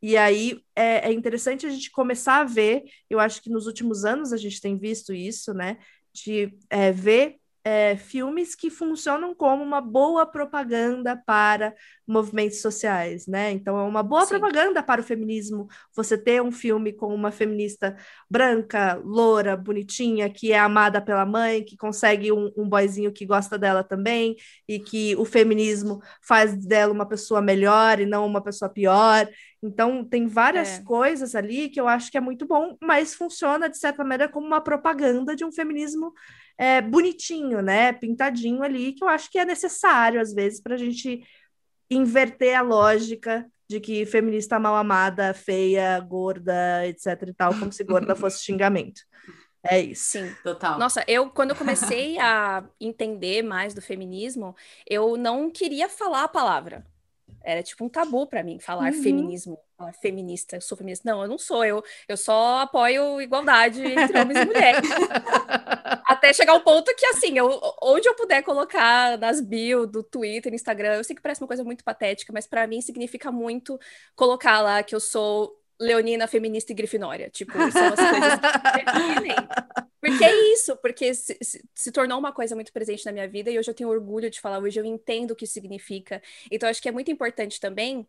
E aí é, é interessante a gente começar a ver, eu acho que nos últimos anos a gente tem visto isso, né? De é, ver é, filmes que funcionam como uma boa propaganda para movimentos sociais, né? Então, é uma boa Sim. propaganda para o feminismo você ter um filme com uma feminista branca, loura, bonitinha, que é amada pela mãe, que consegue um, um boyzinho que gosta dela também, e que o feminismo faz dela uma pessoa melhor e não uma pessoa pior. Então, tem várias é. coisas ali que eu acho que é muito bom, mas funciona, de certa maneira, como uma propaganda de um feminismo é, bonitinho, né? Pintadinho ali, que eu acho que é necessário, às vezes, para a gente inverter a lógica de que feminista mal amada, feia, gorda, etc e tal, como se gorda fosse xingamento. É isso. Sim, total. Nossa, eu quando eu comecei a entender mais do feminismo, eu não queria falar a palavra. Era tipo um tabu para mim falar uhum. feminismo, falar feminista, eu sou feminista. Não, eu não sou, eu, eu só apoio igualdade entre homens e mulheres. Até chegar um ponto que, assim, eu, onde eu puder colocar nas bio do Twitter, Instagram, eu sei que parece uma coisa muito patética, mas para mim significa muito colocar lá que eu sou leonina, feminista e grifinória. Tipo, são as coisas que Porque é isso, porque se, se, se, tornou uma coisa muito presente na minha vida e hoje eu tenho orgulho de falar, hoje eu entendo o que significa. Então, acho que é muito importante também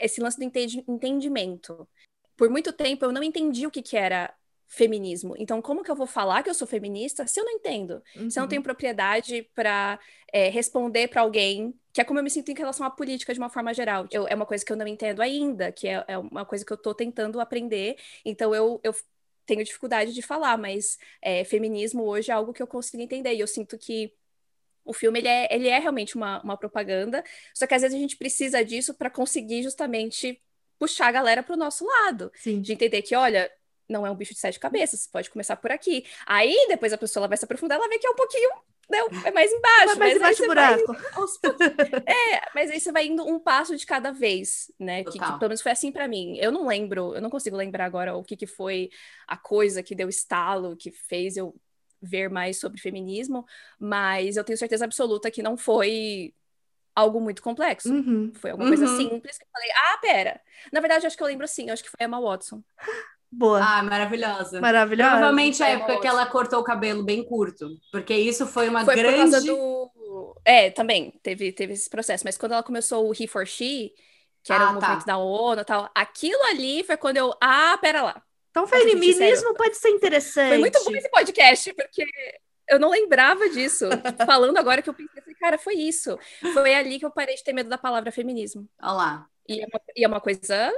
esse lance do entendimento. Por muito tempo eu não entendi o que, que era feminismo. Então, como que eu vou falar que eu sou feminista se eu não entendo? Uhum. Se eu não tenho uhum. propriedade para é, responder para alguém, que é como eu me sinto em relação à política de uma forma geral. Eu, é uma coisa que eu não entendo ainda, que é, é uma coisa que eu estou tentando aprender. Então, eu, eu tenho dificuldade de falar, mas é, feminismo hoje é algo que eu consigo entender. E eu sinto que o filme ele é, ele é realmente uma, uma propaganda, só que às vezes a gente precisa disso para conseguir justamente puxar a galera para o nosso lado. Sim. De entender que, olha, não é um bicho de sete cabeças, pode começar por aqui. Aí depois a pessoa ela vai se aprofundar, ela vê que é um pouquinho, né, é mais embaixo. mais embaixo buraco. é, mas aí você vai indo um passo de cada vez, né? Que, que, pelo menos foi assim para mim. Eu não lembro, eu não consigo lembrar agora o que, que foi a coisa que deu estalo, que fez eu ver mais sobre feminismo, mas eu tenho certeza absoluta que não foi algo muito complexo. Uhum. Foi alguma uhum. coisa simples que eu falei, ah, pera. Na verdade, acho que eu lembro sim, acho que foi a Emma Watson. Boa. Ah, maravilhosa. Maravilhosa. Provavelmente a época que ela cortou o cabelo bem curto, porque isso foi uma foi grande. Por causa do... É, também teve, teve esse processo, mas quando ela começou o He for She, que era ah, o movimento tá. da ONU e tal, aquilo ali foi quando eu. Ah, pera lá. Então, feminismo pode ser interessante. Foi muito bom esse podcast, porque eu não lembrava disso. Falando agora que eu pensei, assim, cara, foi isso. Foi ali que eu parei de ter medo da palavra feminismo. Olha lá. E é uma, e é uma coisa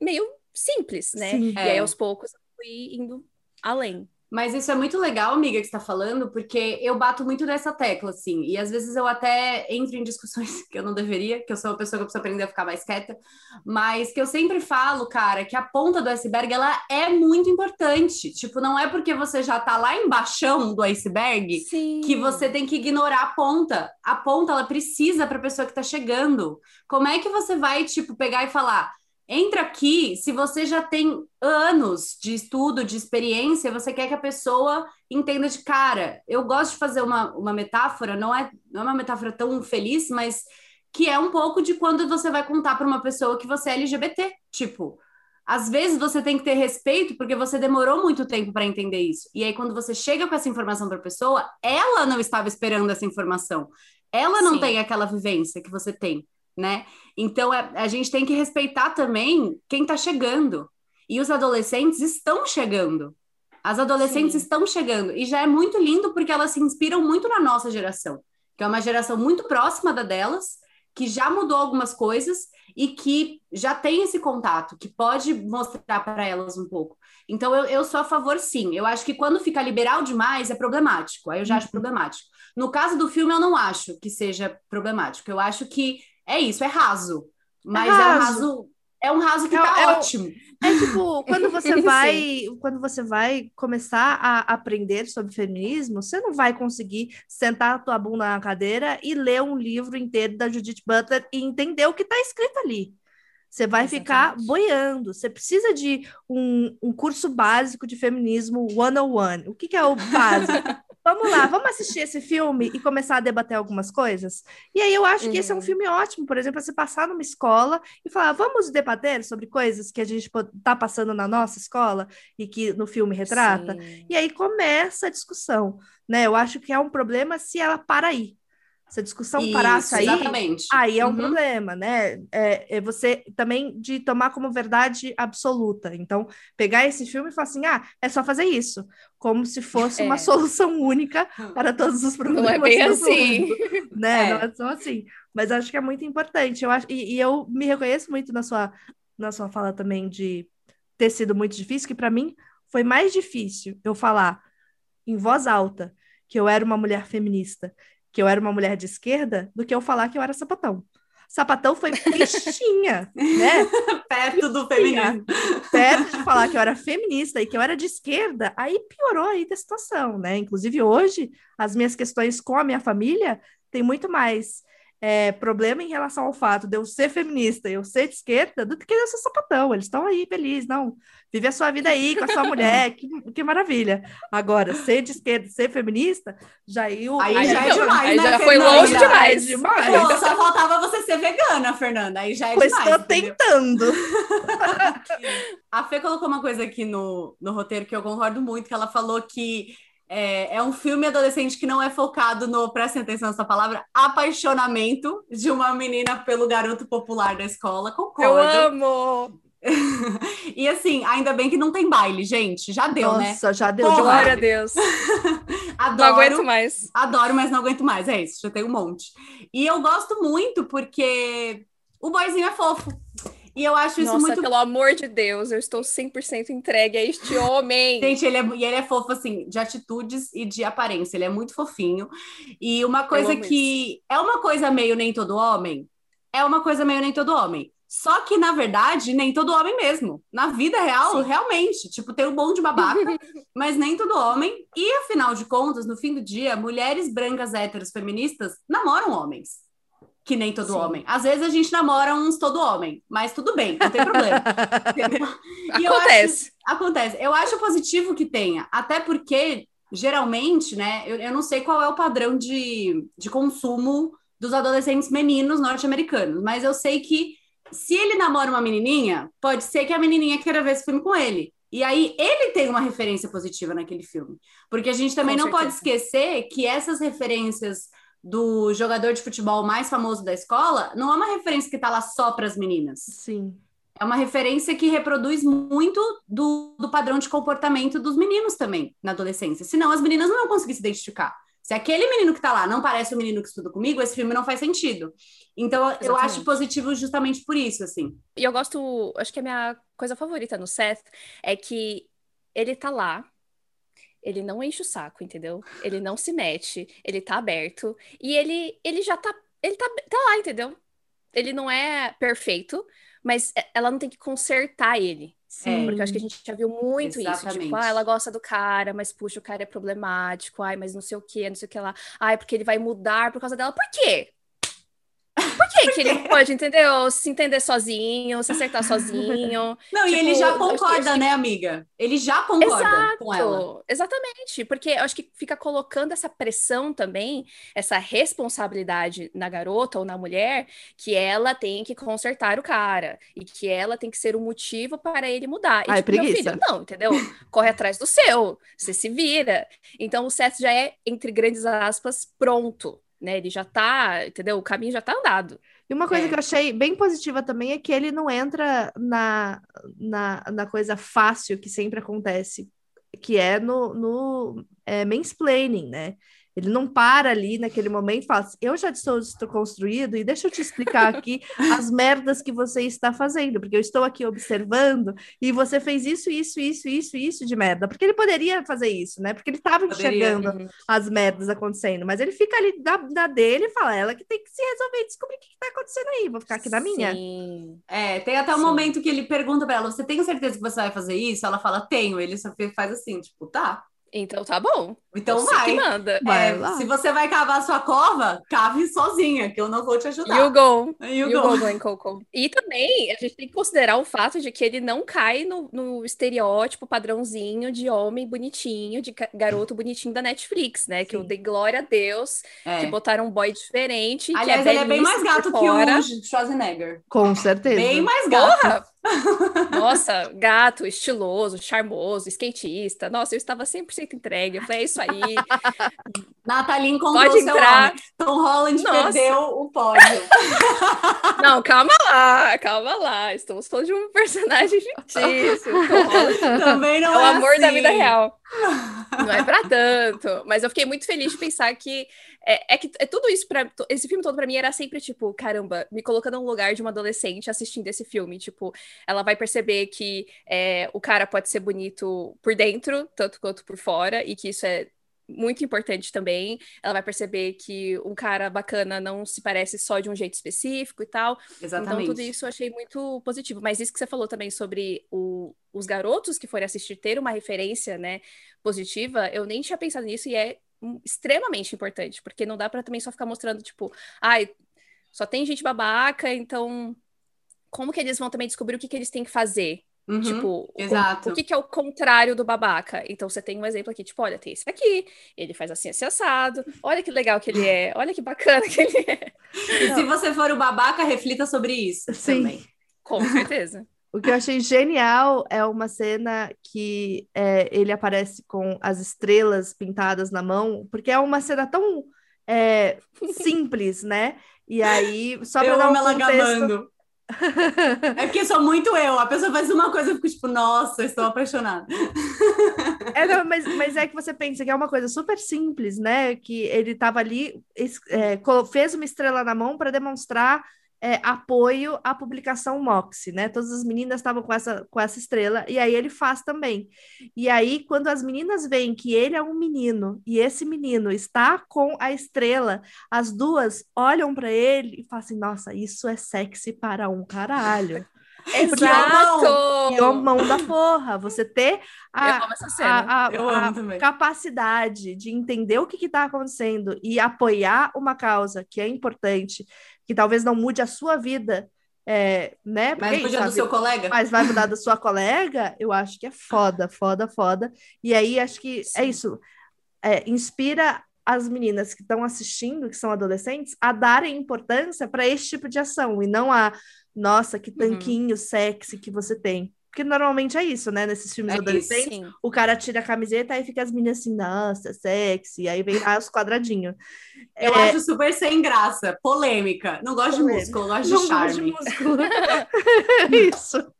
meio simples, né? Sim, e é. aí, aos poucos, eu fui indo além. Mas isso é muito legal, amiga, que está falando, porque eu bato muito nessa tecla, assim, e às vezes eu até entro em discussões que eu não deveria, que eu sou uma pessoa que eu preciso aprender a ficar mais quieta, mas que eu sempre falo, cara, que a ponta do iceberg, ela é muito importante. Tipo, não é porque você já tá lá embaixo do iceberg Sim. que você tem que ignorar a ponta. A ponta, ela precisa para a pessoa que tá chegando. Como é que você vai, tipo, pegar e falar Entra aqui, se você já tem anos de estudo, de experiência, você quer que a pessoa entenda de cara. Eu gosto de fazer uma, uma metáfora, não é, não é uma metáfora tão feliz, mas que é um pouco de quando você vai contar para uma pessoa que você é LGBT. Tipo, às vezes você tem que ter respeito porque você demorou muito tempo para entender isso. E aí, quando você chega com essa informação para a pessoa, ela não estava esperando essa informação. Ela não Sim. tem aquela vivência que você tem né? Então a, a gente tem que respeitar também quem está chegando. E os adolescentes estão chegando. As adolescentes Sim. estão chegando. E já é muito lindo porque elas se inspiram muito na nossa geração, que é uma geração muito próxima da delas, que já mudou algumas coisas e que já tem esse contato, que pode mostrar para elas um pouco. Então, eu, eu sou a favor, sim. Eu acho que quando fica liberal demais é problemático. Aí eu já acho uhum. problemático. No caso do filme, eu não acho que seja problemático. Eu acho que é isso, é raso. Mas é, raso. é um raso. É um raso que é, tá é, ótimo. É tipo, quando você vai, quando você vai começar a aprender sobre feminismo, você não vai conseguir sentar a tua bunda na cadeira e ler um livro inteiro da Judith Butler e entender o que está escrito ali. Você vai Exatamente. ficar boiando. Você precisa de um, um curso básico de feminismo 101. O que, que é o básico? vamos lá, vamos assistir esse filme e começar a debater algumas coisas? E aí eu acho uhum. que esse é um uhum. filme ótimo, por exemplo, você passar numa escola e falar, vamos debater sobre coisas que a gente está passando na nossa escola e que no filme retrata? Sim. E aí começa a discussão, né? Eu acho que é um problema se ela para aí. Se a discussão Isso, parasse aí, exatamente. aí é um uhum. problema, né? É, é, você também de tomar como verdade absoluta. Então, pegar esse filme e falar assim: ah, é só fazer isso. Como se fosse é. uma solução única para todos os problemas. Não é bem assim. Mundo, né? É. Não é só assim. Mas acho que é muito importante. Eu acho, e, e eu me reconheço muito na sua, na sua fala também de ter sido muito difícil, que para mim foi mais difícil eu falar em voz alta que eu era uma mulher feminista que eu era uma mulher de esquerda do que eu falar que eu era sapatão. Sapatão foi fichinha, né? Perto do feminismo. Perto de falar que eu era feminista e que eu era de esquerda, aí piorou aí da situação, né? Inclusive hoje, as minhas questões com a minha família têm muito mais é, problema em relação ao fato de eu ser feminista e eu ser de esquerda do que eu ser sapatão. Eles estão aí felizes, não. Vive a sua vida aí com a sua mulher, que, que maravilha. Agora, ser de esquerda, ser feminista, já eu. Aí, aí já é demais, aí né? Já foi longe já demais. É demais. Pô, só faltava você ser vegana, Fernanda. Aí já é pois demais. Estou tentando. a Fê colocou uma coisa aqui no, no roteiro que eu concordo muito, que ela falou que é, é, um filme adolescente que não é focado no, prestem atenção nessa palavra, apaixonamento de uma menina pelo garoto popular da escola. Concordo. Eu amo! e assim, ainda bem que não tem baile, gente. Já deu, Nossa, né? Nossa, já deu. Porra. Glória a Deus. adoro, não aguento mais. Adoro, mas não aguento mais. É isso, já tem um monte. E eu gosto muito porque o boyzinho é fofo. E eu acho isso Nossa, muito. pelo amor de Deus, eu estou 100% entregue a este homem. Gente, ele é, e ele é fofo, assim, de atitudes e de aparência. Ele é muito fofinho. E uma coisa que. Isso. É uma coisa meio nem todo homem. É uma coisa meio nem todo homem. Só que, na verdade, nem todo homem mesmo. Na vida real, Sim. realmente. Tipo, tem o um bom de babaca, mas nem todo homem. E, afinal de contas, no fim do dia, mulheres brancas héteros feministas namoram homens que nem todo Sim. homem. Às vezes a gente namora uns todo homem, mas tudo bem, não tem problema. acontece. Acho, acontece. Eu acho positivo que tenha, até porque, geralmente, né, eu, eu não sei qual é o padrão de, de consumo dos adolescentes meninos norte-americanos, mas eu sei que se ele namora uma menininha, pode ser que a menininha queira ver esse filme com ele. E aí ele tem uma referência positiva naquele filme. Porque a gente também com não certeza. pode esquecer que essas referências do jogador de futebol mais famoso da escola, não é uma referência que está lá só para as meninas. Sim. É uma referência que reproduz muito do, do padrão de comportamento dos meninos também na adolescência. Senão as meninas não vão conseguir se identificar. Se aquele menino que está lá não parece o menino que estuda comigo, esse filme não faz sentido. Então, Exatamente. eu acho positivo justamente por isso, assim. E eu gosto, acho que a minha coisa favorita no Seth é que ele tá lá, ele não enche o saco, entendeu? Ele não se mete, ele tá aberto e ele ele já tá ele tá, tá lá, entendeu? Ele não é perfeito, mas ela não tem que consertar ele. Sim. Porque eu acho que a gente já viu muito Exatamente. isso. Tipo, ah, ela gosta do cara, mas puxa, o cara é problemático. Ai, mas não sei o que, não sei o que lá. Ai, porque ele vai mudar por causa dela. Por quê? Por que, que ele pode, entendeu? Se entender sozinho, se acertar sozinho. Não, tipo, e ele tipo, já concorda, que... né, amiga? Ele já concorda Exato, com ela. Exatamente, porque eu acho que fica colocando essa pressão também, essa responsabilidade na garota ou na mulher, que ela tem que consertar o cara e que ela tem que ser o motivo para ele mudar. E, Ai, tipo, preguiça. Filho, não, entendeu? Corre atrás do seu, você se vira. Então o Seth já é, entre grandes aspas, pronto né? Ele já tá, entendeu? O caminho já tá andado. E uma coisa é. que eu achei bem positiva também é que ele não entra na, na, na coisa fácil que sempre acontece, que é no, no é, mansplaining, né? Ele não para ali naquele momento e fala assim, eu já estou construído e deixa eu te explicar aqui as merdas que você está fazendo, porque eu estou aqui observando e você fez isso, isso, isso, isso, isso de merda. Porque ele poderia fazer isso, né? Porque ele estava enxergando uhum. as merdas acontecendo, mas ele fica ali da, da dele e fala, ela que tem que se resolver e descobrir o que está acontecendo aí, vou ficar aqui na minha. Sim. É, tem até um Sim. momento que ele pergunta para ela, você tem certeza que você vai fazer isso? Ela fala, tenho. Ele só faz assim, tipo, tá. Então tá bom. Então você vai. Que manda. É, se você vai cavar sua cova, cave sozinha, que eu não vou te ajudar. You go. You, you go. go Coco. E também a gente tem que considerar o fato de que ele não cai no, no estereótipo padrãozinho de homem bonitinho, de garoto bonitinho da Netflix, né? Sim. Que eu dei glória a Deus é. que botaram um boy diferente. Aliás, que é ele é bem mais gato que o Schwarzenegger. Com certeza. Bem mais gato. Porra! Nossa, gato, estiloso, charmoso, skatista. Nossa, eu estava 100% entregue. Eu falei, é isso aí. Nathalie encontrou Pode entrar. Homem. Tom Holland Nossa. perdeu o pódio. Não, calma lá, calma lá. Estamos falando de um personagem fictício. Também não é, é o amor assim. da vida real. Não é para tanto. Mas eu fiquei muito feliz de pensar que é, é que é tudo isso para esse filme todo para mim era sempre tipo, caramba, me colocando no lugar de uma adolescente assistindo esse filme, tipo, ela vai perceber que é, o cara pode ser bonito por dentro, tanto quanto por fora, e que isso é muito importante também. Ela vai perceber que um cara bacana não se parece só de um jeito específico e tal. Exatamente. Então, tudo isso eu achei muito positivo. Mas isso que você falou também sobre o, os garotos que forem assistir ter uma referência, né, positiva, eu nem tinha pensado nisso e é extremamente importante, porque não dá para também só ficar mostrando, tipo, ai, só tem gente babaca, então como que eles vão também descobrir o que, que eles têm que fazer? Uhum, tipo, exato. O, o que, que, é o contrário do babaca? Então você tem um exemplo aqui, tipo, olha, tem esse aqui, ele faz assim, esse assado, olha que legal que ele é, olha que bacana que ele é. E se você for o babaca, reflita sobre isso Sim. também. Com certeza. O que eu achei genial é uma cena que é, ele aparece com as estrelas pintadas na mão, porque é uma cena tão é, simples, né? E aí, só para dar um contexto... é porque sou muito eu. A pessoa faz uma coisa e eu fico tipo, nossa, estou apaixonada. É, não, mas, mas é que você pensa que é uma coisa super simples, né? Que ele estava ali, é, fez uma estrela na mão para demonstrar é, apoio à publicação Moxie, né? Todas as meninas estavam com essa, com essa estrela, e aí ele faz também. E aí, quando as meninas veem que ele é um menino e esse menino está com a estrela, as duas olham para ele e falam assim: nossa, isso é sexy para um caralho. Exato! E o mão da porra. Você ter a, a, a, a capacidade de entender o que está acontecendo e apoiar uma causa que é importante, que talvez não mude a sua vida, é, né? Mas muda do seu colega. Mas vai mudar da sua colega, eu acho que é foda, foda, foda. E aí acho que é Sim. é isso. É, inspira as meninas que estão assistindo, que são adolescentes, a darem importância para esse tipo de ação e não a nossa, que uhum. tanquinho uhum. sexy que você tem. Porque normalmente é isso, né? Nesses filmes é adolescentes, isso, o cara tira a camiseta e fica as meninas assim, nossa, sexy, aí vem lá os quadradinhos. Eu é... acho super sem graça, polêmica. Não gosto polêmica. de músculo, gosto Não de charme. Gosto de músculo. isso.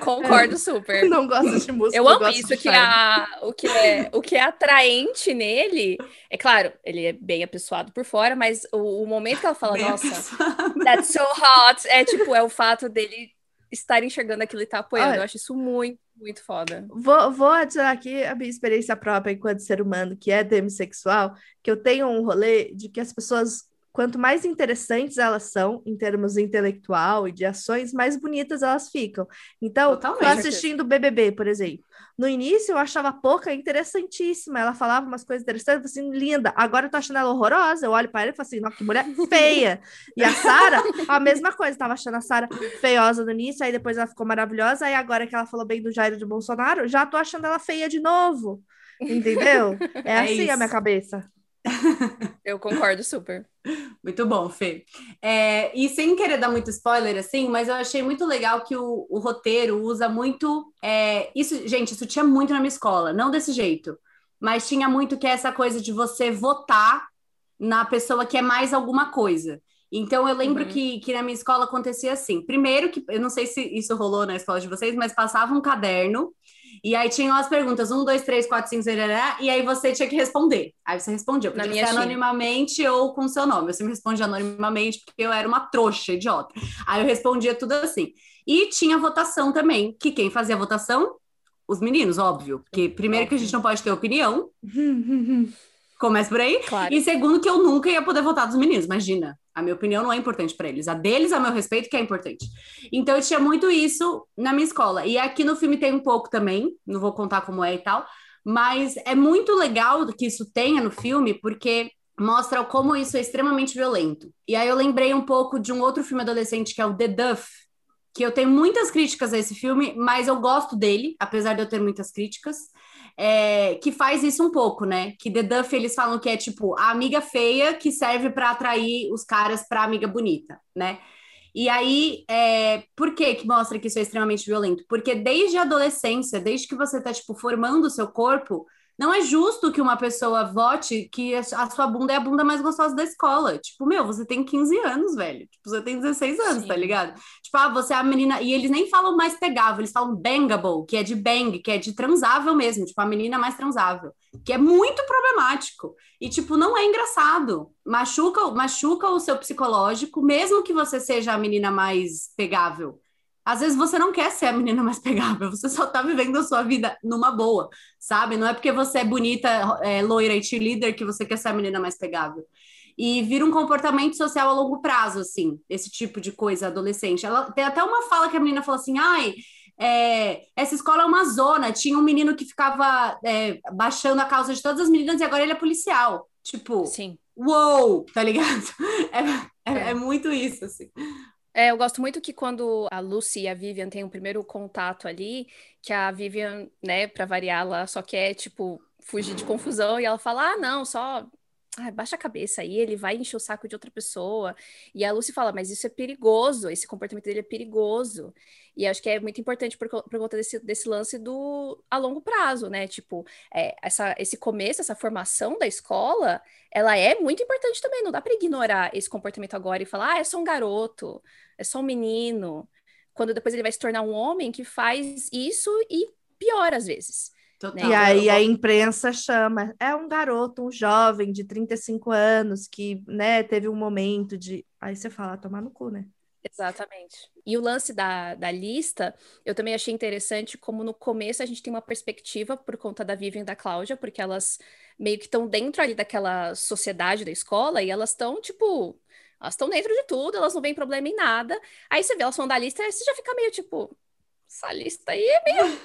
Concordo super. Não gosto de música. Eu amo isso, que, a, o, que é, o que é atraente nele. É claro, ele é bem apessoado por fora, mas o, o momento que ela fala, bem nossa, apessoado. that's so hot, é tipo, é o fato dele estar enxergando aquilo e estar tá apoiando. Olha, eu acho isso muito, muito foda. Vou, vou adicionar aqui a minha experiência própria enquanto ser humano, que é demissexual, que eu tenho um rolê de que as pessoas quanto mais interessantes elas são, em termos intelectual e de ações, mais bonitas elas ficam. Então, Totalmente. tô assistindo o BBB, por exemplo. No início, eu achava a Poca interessantíssima. Ela falava umas coisas interessantes, assim, linda. Agora eu tô achando ela horrorosa. Eu olho para ela e falo assim, nossa, que mulher feia. E a Sara, a mesma coisa. Tava achando a Sara feiosa no início, aí depois ela ficou maravilhosa. Aí agora que ela falou bem do Jair de Bolsonaro, já tô achando ela feia de novo. Entendeu? É, é assim isso. a minha cabeça. Eu concordo super. Muito bom, Fê. É, e sem querer dar muito spoiler, assim, mas eu achei muito legal que o, o roteiro usa muito. É, isso, gente, isso tinha muito na minha escola, não desse jeito, mas tinha muito que é essa coisa de você votar na pessoa que é mais alguma coisa. Então eu lembro uhum. que, que na minha escola acontecia assim. Primeiro que eu não sei se isso rolou na escola de vocês, mas passava um caderno E aí tinham as perguntas: um, dois, três, quatro, cinco, seis, e aí você tinha que responder. Aí você respondia, podia ser anonimamente ou com seu nome. Eu sempre respondia anonimamente porque eu era uma trouxa, idiota. Aí eu respondia tudo assim. E tinha votação também, que quem fazia a votação? Os meninos, óbvio. Porque primeiro que a gente não pode ter opinião. Começa por aí. Claro. E segundo, que eu nunca ia poder votar dos meninos, imagina. A minha opinião não é importante para eles. A deles, a meu respeito, que é importante. Então, eu tinha muito isso na minha escola. E aqui no filme tem um pouco também, não vou contar como é e tal, mas é muito legal que isso tenha no filme, porque mostra como isso é extremamente violento. E aí eu lembrei um pouco de um outro filme adolescente que é o The Duff, que eu tenho muitas críticas a esse filme, mas eu gosto dele, apesar de eu ter muitas críticas é, que faz isso um pouco, né? Que The Duff eles falam que é tipo a amiga feia que serve para atrair os caras para amiga bonita, né? E aí, é, por que que mostra que isso é extremamente violento? Porque desde a adolescência, desde que você tá, tipo, formando o seu corpo, não é justo que uma pessoa vote que a sua bunda é a bunda mais gostosa da escola. Tipo, meu, você tem 15 anos, velho. Tipo, você tem 16 anos, tá Sim. tá ligado? Tipo, ah, você é a menina. E eles nem falam mais pegável, eles falam bangable, que é de bang, que é de transável mesmo. Tipo, a menina mais transável. Que é muito problemático. E, tipo, não é engraçado. Machuca, machuca o seu psicológico, mesmo que você seja a menina mais pegável. Às vezes você não quer ser a menina mais pegável, você só tá vivendo a sua vida numa boa, sabe? Não é porque você é bonita, é, loira e cheerleader que você quer ser a menina mais pegável. E vira um comportamento social a longo prazo, assim, esse tipo de coisa adolescente. Ela tem até uma fala que a menina falou assim: ai, é, essa escola é uma zona. Tinha um menino que ficava é, baixando a causa de todas as meninas e agora ele é policial. Tipo, Sim. uou, tá ligado? É, é, é muito isso, assim. É, eu gosto muito que quando a Lucy e a Vivian têm um primeiro contato ali, que a Vivian, né, pra variar, ela só quer, tipo, fugir de confusão e ela fala: ah, não, só ah, baixa a cabeça aí, ele vai encher o saco de outra pessoa. E a Lucy fala, mas isso é perigoso, esse comportamento dele é perigoso. E acho que é muito importante por, por conta desse, desse lance do a longo prazo, né? Tipo, é, essa, esse começo, essa formação da escola, ela é muito importante também. Não dá para ignorar esse comportamento agora e falar, ah, é só um garoto, é só um menino. Quando depois ele vai se tornar um homem que faz isso e pior às vezes. Total. E aí a imprensa chama, é um garoto, um jovem de 35 anos que, né, teve um momento de. Aí você fala, tomar no cu, né? Exatamente. E o lance da, da lista, eu também achei interessante como no começo a gente tem uma perspectiva por conta da Vivian e da Cláudia, porque elas meio que estão dentro ali daquela sociedade da escola e elas estão, tipo, elas estão dentro de tudo, elas não veem problema em nada. Aí você vê elas falando da lista e você já fica meio tipo, essa lista aí é meio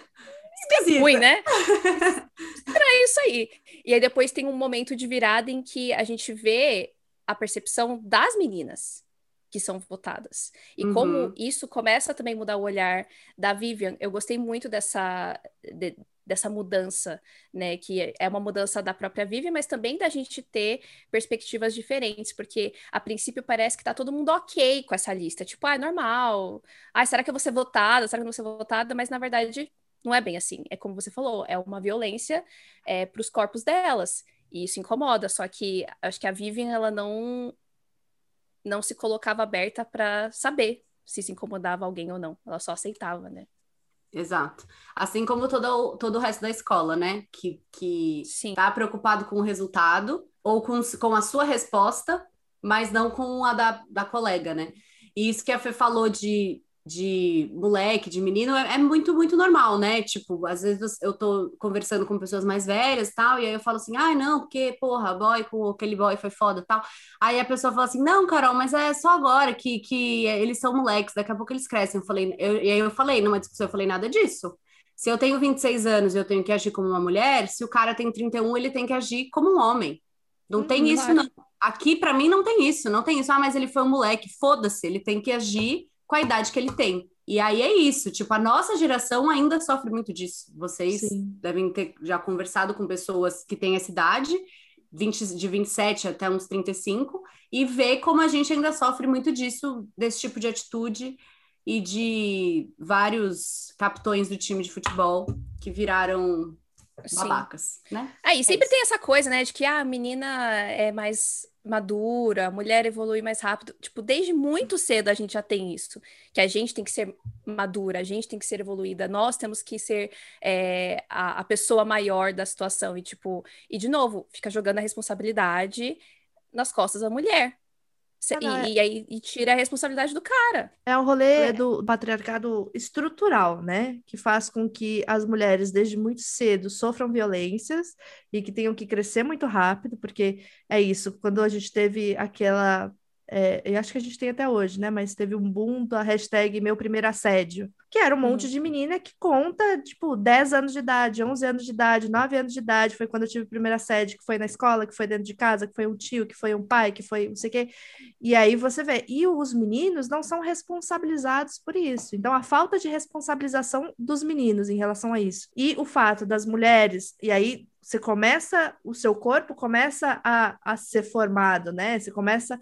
esquisito. Ruim, né? Estranho isso aí. E aí depois tem um momento de virada em que a gente vê a percepção das meninas que são votadas. E uhum. como isso começa a também mudar o olhar da Vivian, eu gostei muito dessa, de, dessa mudança, né? Que é uma mudança da própria Vivian, mas também da gente ter perspectivas diferentes, porque a princípio parece que tá todo mundo ok com essa lista. Tipo, ah, é normal. Ah, será que eu vou ser votada? Será que eu não vou ser votada? Mas na verdade não é bem assim. É como você falou, é uma violência é, para os corpos delas. E isso incomoda. Só que acho que a Vivian ela não não se colocava aberta para saber se se incomodava alguém ou não. Ela só aceitava, né? Exato. Assim como todo, todo o resto da escola, né? Que, que Sim. tá preocupado com o resultado ou com, com a sua resposta, mas não com a da, da colega, né? E isso que a Fê falou de de moleque, de menino, é, é, muito, muito normal, né? Tipo, às vezes eu tô conversando com pessoas mais velhas tal, e aí eu falo assim, ai, ah, não, porque, porra, boy com aquele boy foi foda tal. Aí a pessoa fala assim, não, Carol, mas é só agora que, que eles são moleques, daqui a pouco eles crescem. Eu falei, eu, e aí eu falei, numa discussão, eu falei nada disso. Se eu tenho 26 anos e eu tenho que agir como uma mulher, se o cara tem 31, ele tem que agir como um homem. Não hum, tem isso, não. Aqui, para mim, não tem isso. Não tem isso. Ah, mas ele foi um moleque. Foda-se. Ele tem que agir com a idade que ele tem. E aí é isso, tipo, a nossa geração ainda sofre muito disso. Vocês Sim. devem ter já conversado com pessoas que têm essa idade, 20, de 27 até uns 35, e ver como a gente ainda sofre muito disso, desse tipo de atitude e de vários capitões do time de futebol que viraram babacas, Sim. né? Aí, é sempre isso. tem essa coisa, né, de que ah, a menina é mais madura, a mulher evolui mais rápido. Tipo, desde muito cedo a gente já tem isso, que a gente tem que ser madura, a gente tem que ser evoluída, nós temos que ser é, a, a pessoa maior da situação. E, tipo, e de novo, fica jogando a responsabilidade nas costas da mulher. Ah, não, é- e, e aí e tira a responsabilidade do cara. É um rolê do patriarcado estrutural, né? Que faz com que as mulheres, desde muito cedo, sofram violências e que tenham que crescer muito rápido, porque é isso, quando a gente teve aquela. É, eu acho que a gente tem até hoje, né? Mas teve um boom da hashtag Meu Primeiro Assédio, que era um monte Uhum. de menina que conta, tipo, 10 anos de idade, 11 anos de idade, 9 anos de idade. Foi quando eu tive o primeiro assédio, que foi na escola, que foi dentro de casa, que foi um tio, que foi um pai, que foi não sei o quê. E aí você vê, e os meninos não são responsabilizados por isso. Então, a falta de responsabilização dos meninos em relação a isso. E o fato das mulheres, e aí você começa, o seu corpo começa a, a ser formado, né? Você começa.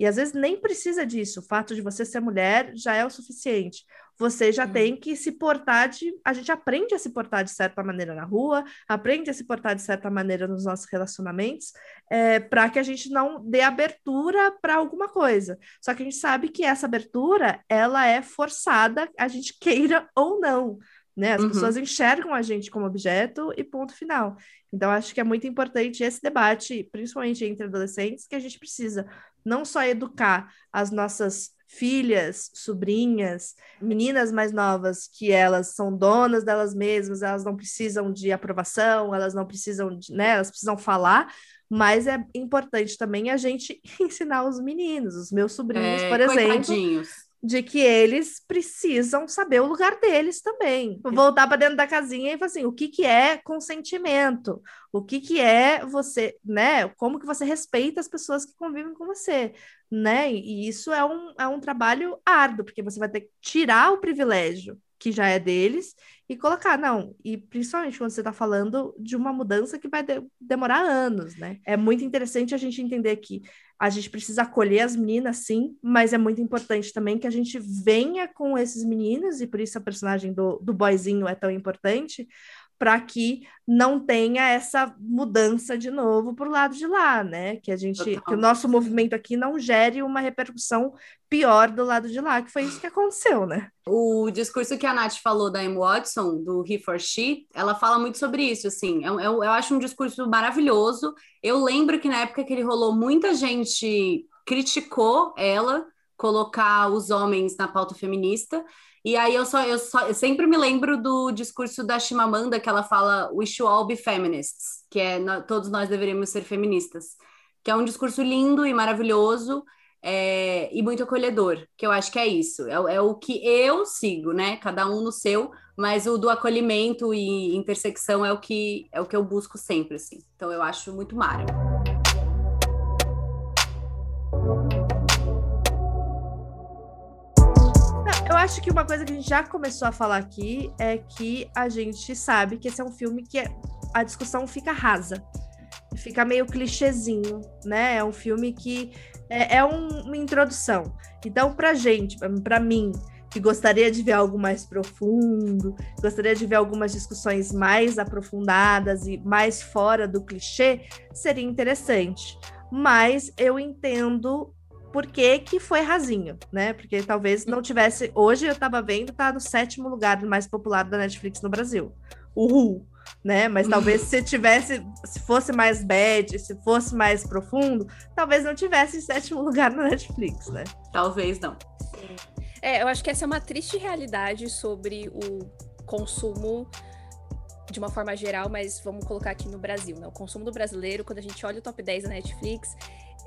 E às vezes nem precisa disso. O fato de você ser mulher já é o suficiente. Você já Hum. tem que se portar de. A gente aprende a se portar de certa maneira na rua, aprende a se portar de certa maneira nos nossos relacionamentos, para que a gente não dê abertura para alguma coisa. Só que a gente sabe que essa abertura ela é forçada, a gente queira ou não. Né? As Uhum. pessoas enxergam a gente como objeto e ponto final. Então, acho que é muito importante esse debate, principalmente entre adolescentes, que a gente precisa não só educar as nossas filhas, sobrinhas, meninas mais novas, que elas são donas delas mesmas, elas não precisam de aprovação, elas não precisam de, né, elas precisam falar, mas é importante também a gente ensinar os meninos, os meus sobrinhos, É, por exemplo. De que eles precisam saber o lugar deles também. Voltar para dentro da casinha e falar assim, o que que é consentimento? O que que é você, né? Como que você respeita as pessoas que convivem com você, né? E isso é um, é um trabalho árduo, porque você vai ter que tirar o privilégio que já é deles e colocar, não, e principalmente quando você está falando de uma mudança que vai de- demorar anos, né? É muito interessante a gente entender que a gente precisa acolher as meninas, sim, mas é muito importante também que a gente venha com esses meninos, e por isso a personagem do, do boyzinho é tão importante, para que não tenha essa mudança de novo para o lado de lá, né? Que a gente, que o nosso movimento aqui não gere uma repercussão pior do lado de lá, que foi isso que aconteceu, né? O discurso que a Nath falou da Emma Watson, do He for She, ela fala muito sobre isso, assim. Eu, eu, eu acho um discurso maravilhoso. Eu lembro que na época que ele rolou, muita gente criticou ela colocar os homens na pauta feminista. E aí eu só, eu só eu sempre me lembro do discurso da Chimamanda que ela fala We should all be feminists, que é "nó- todos nós deveríamos ser feministas, que é um discurso lindo e maravilhoso é, e muito acolhedor, que eu acho que é isso, é, é o que eu sigo, né? Cada um no seu, mas o do acolhimento e intersecção é o que é o que eu busco sempre, assim. Então eu acho muito mara. Acho que uma coisa que a gente já começou a falar aqui é que a gente sabe que esse é um filme que a discussão fica rasa. Fica meio clichêzinho, né? É um filme que é, é um- uma introdução. Então, pra gente, pra mim, que gostaria de ver algo mais profundo, gostaria de ver algumas discussões mais aprofundadas e mais fora do clichê, seria interessante. Mas eu entendo por que, que foi rasinho, né? Porque talvez não tivesse. Hoje eu tava vendo, tá no sétimo lugar mais popular da Netflix no Brasil. Uhul! Né? Mas talvez se tivesse, se fosse mais bad, se fosse mais profundo, talvez não tivesse em sétimo lugar na Netflix, né? Talvez não. É, eu acho que essa é uma triste realidade sobre o consumo de uma forma geral, mas vamos colocar aqui no Brasil, né? O consumo do brasileiro, quando a gente olha o top 10 da Netflix,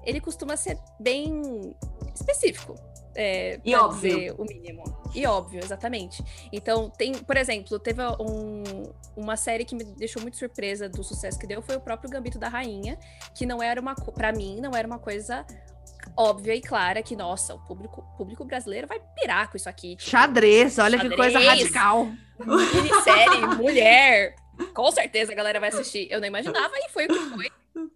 ele costuma ser bem específico. É, E óbvio. dizer o mínimo. E óbvio, exatamente. Então, tem, por exemplo, teve um- uma série que me deixou muito surpresa do sucesso que deu, foi o próprio Gambito da Rainha, que não era uma, pra mim, não era uma coisa óbvia e clara que, nossa, o público, público brasileiro vai pirar com isso aqui. tipo, Xadrez, olha que coisa Xadrez. radical. minissérie, mulher. Com certeza a galera vai assistir. Eu não imaginava e foi o que foi.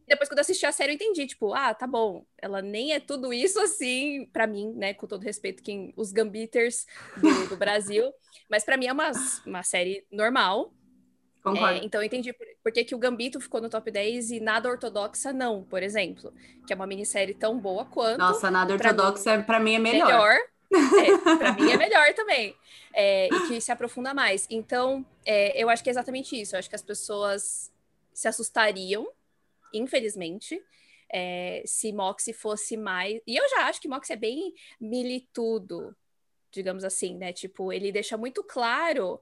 Depois, quando eu assisti a série, eu entendi, tipo, ah, tá bom. Ela nem é tudo isso assim, pra mim, né? Com todo respeito, quem, os gambiters do, do Brasil. Mas pra mim é uma, uma série normal. É, então eu entendi por, por que, que o Gambito ficou no top 10 e Nada Ortodoxa não, por exemplo. Que é uma minissérie tão boa quanto. Nossa, Nada Ortodoxa, para mim, é melhor. melhor. É, para mim é melhor também. É, e que se aprofunda mais. Então, é, eu acho que é exatamente isso. Eu acho que as pessoas se assustariam, infelizmente, é, se Moxie fosse mais. E eu já acho que Moxie é bem militudo, digamos assim, né? Tipo, ele deixa muito claro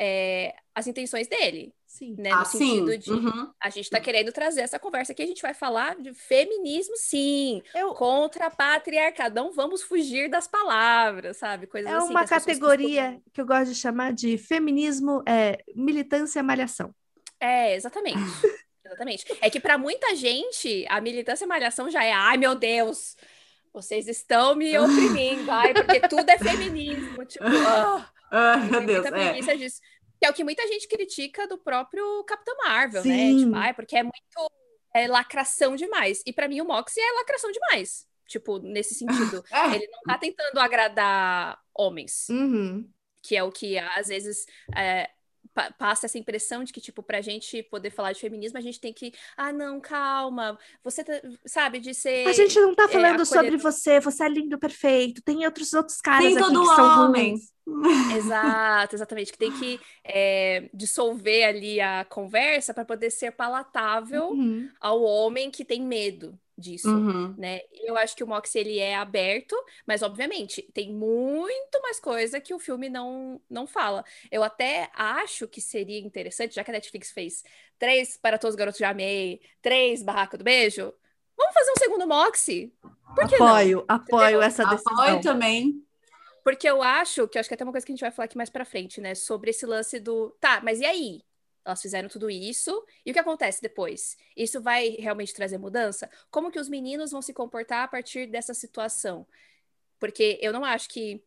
é, as intenções dele. Sim. Né? Ah, no sentido sim. de Uhum. a gente tá querendo trazer essa conversa aqui, a gente vai falar de feminismo, sim, Eu, contra a patriarcado. Não vamos fugir das palavras, sabe? Coisas é assim. uma que categoria costumam- que eu gosto de chamar de feminismo, é, militância malhação. É, exatamente. exatamente. É que para muita gente, a militância e malhação já é, ai meu Deus, vocês estão me oprimindo, ai, porque tudo é feminismo. Tipo, ah, Ai, eu meu Deus. muita É. disso. Que é o que muita gente critica do próprio Capitão Marvel, né? Sim. Tipo, ai, porque é muito é, lacração demais. E para mim o Moxie é lacração demais. Tipo, nesse sentido. É. Ele não tá tentando agradar homens Uhum. que é o que às vezes é, pa- passa essa impressão de que, tipo, pra gente poder falar de feminismo, a gente tem que, ah, não, calma, você tá- sabe, de ser. A gente não tá falando sobre acolhedor. você, você é lindo, perfeito. Tem outros outros caras Tem aqui todo que são homem. ruins. Exato, exatamente, que tem que é, dissolver ali a conversa para poder ser palatável Uhum. ao homem que tem medo disso. Uhum. né? Eu acho que o Mox ele é aberto, mas obviamente tem muito mais coisa que o filme não não fala. Eu até acho que seria interessante, já que a Netflix fez três para todos os garotos já amei, três barraca do beijo, vamos fazer um segundo Moxie? Por que não? Apoio, apoio Entendeu? essa decisão. Apoio também. Porque eu acho que eu acho que até uma coisa que a gente vai falar aqui mais pra frente, né? Sobre esse lance do. Tá, mas e aí? Elas fizeram tudo isso, e o que acontece depois? Isso vai realmente trazer mudança? Como que os meninos vão se comportar a partir dessa situação? Porque eu não acho que,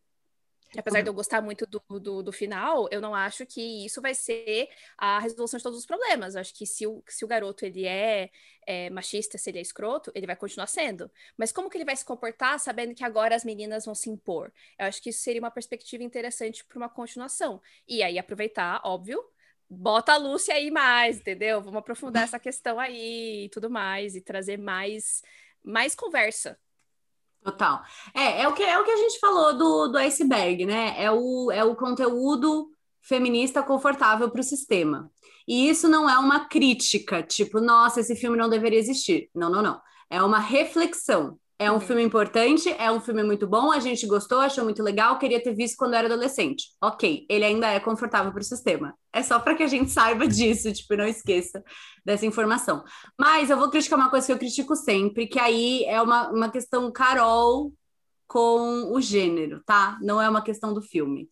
apesar de eu gostar muito do, do, do final, eu não acho que isso vai ser a resolução de todos os problemas. Eu acho que se o, se o garoto ele é, é machista, se ele é escroto, ele vai continuar sendo. Mas como que ele vai se comportar sabendo que agora as meninas vão se impor? Eu acho que isso seria uma perspectiva interessante para uma continuação. E aí aproveitar, óbvio, bota a Lúcia aí mais, entendeu? Vamos aprofundar essa questão aí e tudo mais, e trazer mais, mais conversa. Total. É, é o que, é o que a gente falou do, do iceberg, né? É o, é o conteúdo feminista confortável para o sistema. E isso não é uma crítica, tipo, nossa, esse filme não deveria existir. Não, não, não. É uma reflexão. É um Uhum. filme importante, é um filme muito bom, a gente gostou, achou muito legal, queria ter visto quando era adolescente. Ok, ele ainda é confortável para o sistema. É só para que a gente saiba disso, tipo, não esqueça dessa informação. Mas eu vou criticar uma coisa que eu critico sempre, que aí é uma, uma questão Carol com o gênero, tá? Não é uma questão do filme.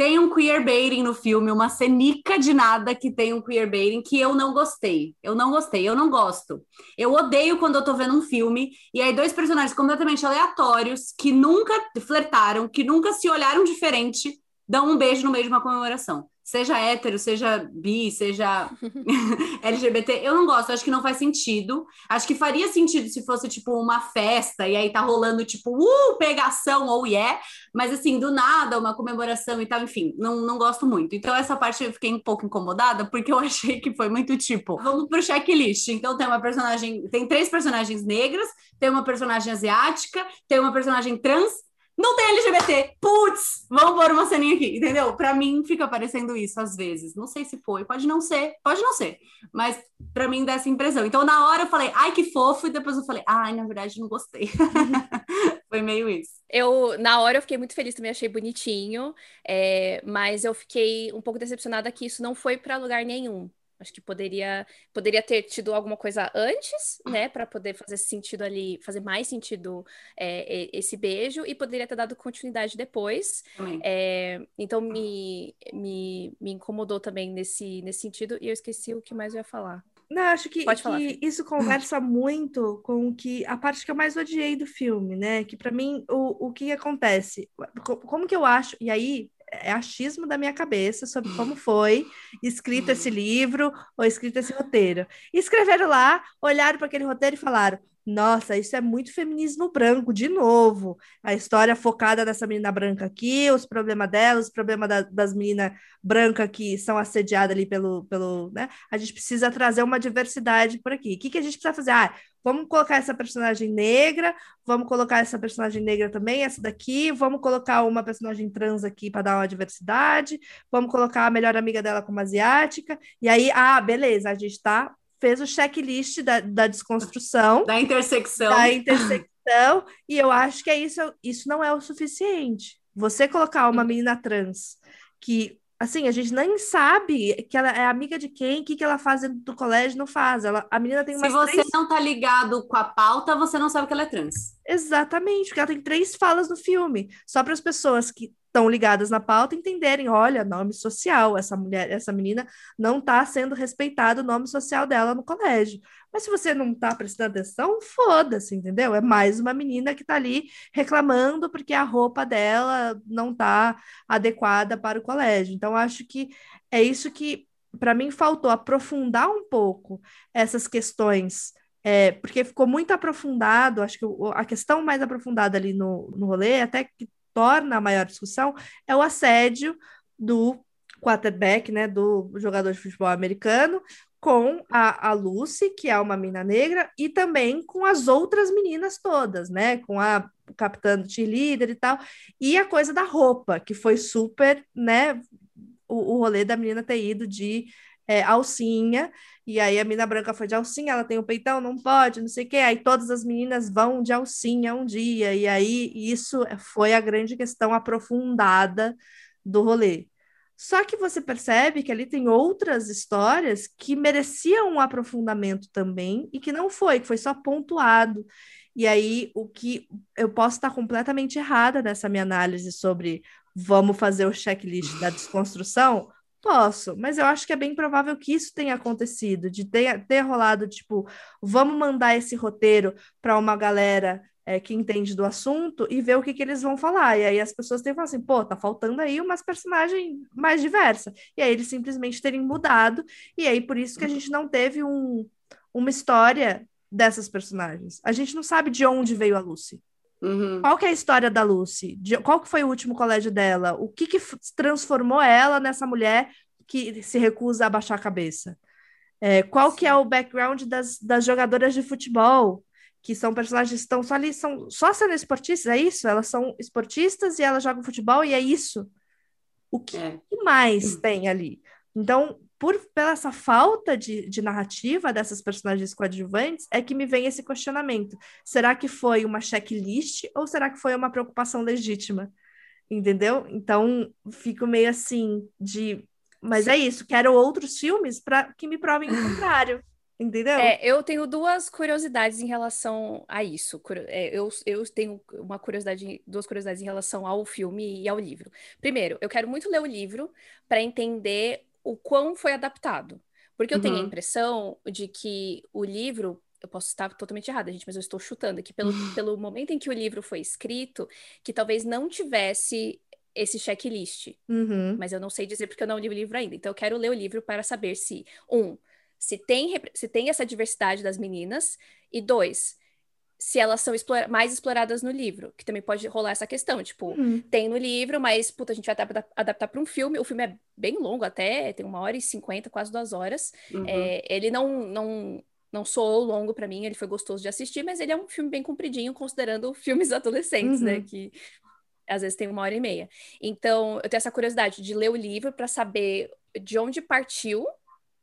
Tem um queerbaiting no filme, uma cenica de nada que tem um queerbaiting que eu não gostei. Eu não gostei, eu não gosto. Eu odeio quando eu tô vendo um filme e aí dois personagens completamente aleatórios que nunca flertaram, que nunca se olharam diferente, dão um beijo no meio de uma comemoração. Seja hétero, seja bi, seja LGBT, eu não gosto, acho que não faz sentido. Acho que faria sentido se fosse tipo uma festa e aí tá rolando tipo, uh, pegação ou yeah, mas assim, do nada, uma comemoração e tal, enfim, não, não gosto muito. Então, essa parte eu fiquei um pouco incomodada, porque eu achei que foi muito tipo, vamos pro checklist. Então, tem uma personagem, tem três personagens negras, tem uma personagem asiática, tem uma personagem trans. Não tem LGBT. Putz, vamos pôr uma ceninha aqui, entendeu? Pra mim fica parecendo isso às vezes. Não sei se foi, pode não ser, pode não ser, mas pra mim dá essa impressão. Então na hora eu falei, ai que fofo, e depois eu falei, ai, na verdade não gostei. foi meio isso. Eu, na hora, eu fiquei muito feliz também, achei bonitinho, é, mas eu fiquei um pouco decepcionada que isso não foi para lugar nenhum. Acho que poderia, poderia ter tido alguma coisa antes, né, para poder fazer sentido ali, fazer mais sentido é, esse beijo, e poderia ter dado continuidade depois. É, então me, me, me incomodou também nesse, nesse sentido, e eu esqueci o que mais eu ia falar. Não, acho que, Pode falar, que isso conversa muito com que a parte que eu mais odiei do filme, né? Que pra mim o, o que acontece, Co- como que eu acho, e aí é achismo da minha cabeça sobre como foi escrito esse livro ou escrito esse roteiro. E escreveram lá, olharam para aquele roteiro e falaram: nossa, isso é muito feminismo branco, de novo. A história focada nessa menina branca aqui, os problemas dela, os problemas da, das meninas brancas que são assediadas ali pelo, pelo, né? A gente precisa trazer uma diversidade por aqui. O que, que a gente precisa fazer? Ah, vamos colocar essa personagem negra, vamos colocar essa personagem negra também, essa daqui, vamos colocar uma personagem trans aqui para dar uma diversidade, vamos colocar a melhor amiga dela como asiática, e aí, ah, beleza, a gente está fez o checklist da, da desconstrução. Da intersecção. Da intersecção. e eu acho que é isso, isso não é o suficiente. Você colocar uma menina trans que, assim, a gente nem sabe que ela é amiga de quem, o que, que ela faz dentro do colégio, não faz. Ela, a menina tem Se você três... não tá ligado com a pauta, você não sabe que ela é trans. Exatamente, porque ela tem três falas no filme. Só para as pessoas que estão ligadas na pauta entenderem, olha, nome social, essa mulher, essa menina não está sendo respeitado o nome social dela no colégio. Mas se você não está prestando atenção, foda-se, entendeu? É mais uma menina que está ali reclamando porque a roupa dela não está adequada para o colégio. Então, acho que é isso que, para mim, faltou aprofundar um pouco essas questões é, porque ficou muito aprofundado, acho que a questão mais aprofundada ali no, no rolê, até que torna a maior discussão é o assédio do quarterback, né, do jogador de futebol americano, com a, a Lucy, que é uma mina negra, e também com as outras meninas todas, né, com a capitã do cheerleader e tal, e a coisa da roupa, que foi super, né, o, o rolê da menina ter ido de é, alcinha, e aí a mina branca foi de alcinha, ela tem o peitão, não pode, não sei o quê. Aí todas as meninas vão de alcinha um dia. E aí isso foi a grande questão aprofundada do rolê. Só que você percebe que ali tem outras histórias que mereciam um aprofundamento também e que não foi, que foi só pontuado. E aí, o que eu posso estar completamente errada nessa minha análise sobre vamos fazer o checklist da desconstrução, Posso, mas eu acho que é bem provável que isso tenha acontecido, de ter, ter rolado, tipo, vamos mandar esse roteiro para uma galera é, que entende do assunto e ver o que, que eles vão falar. E aí as pessoas têm que falar assim, pô, tá faltando aí umas personagens mais diversas. E aí eles simplesmente terem mudado, e aí por isso que a gente não teve um, uma história dessas personagens. A gente não sabe de onde veio a Lucy. Uhum. Qual que é a história da Lucy? De, qual que foi o último colégio dela? O que, que transformou ela nessa mulher que se recusa a baixar a cabeça? É, qual Sim. que é o background das, das jogadoras de futebol? Que são personagens que estão só ali, são só sendo esportistas, é isso? Elas são esportistas e elas jogam futebol e é isso. O que é. mais tem ali? Então, por pela essa falta de, de narrativa dessas personagens coadjuvantes, é que me vem esse questionamento. Será que foi uma checklist ou será que foi uma preocupação legítima? Entendeu? Então, fico meio assim de. Mas é isso, quero outros filmes para que me provem o contrário. Entendeu? É, eu tenho duas curiosidades em relação a isso. É, eu, eu tenho uma curiosidade, duas curiosidades em relação ao filme e ao livro. Primeiro, eu quero muito ler o livro para entender o quão foi adaptado. Porque eu uhum. tenho a uhum. impressão de que o livro, eu posso estar totalmente errada, gente, mas eu estou chutando aqui, pelo, pelo momento em que o livro foi escrito, que talvez não tivesse esse checklist. Uhum. Mas eu não sei dizer porque eu não li o livro ainda. Então eu quero ler o livro para saber se, um, se tem, se tem essa diversidade das meninas, e dois, se elas são explora mais exploradas no livro, que também pode rolar essa questão, tipo, uhum. tem no livro, mas, puta, a gente vai adaptar, adaptar para um filme, o filme é bem longo até, tem uma hora e cinquenta, quase duas horas, uhum. é, ele não, não, não soou longo para mim, ele foi gostoso de assistir, mas ele é um filme bem compridinho, considerando filmes adolescentes, né, uhum. né, que às vezes tem uma hora e meia. Então, eu tenho essa curiosidade de ler o livro para saber de onde partiu,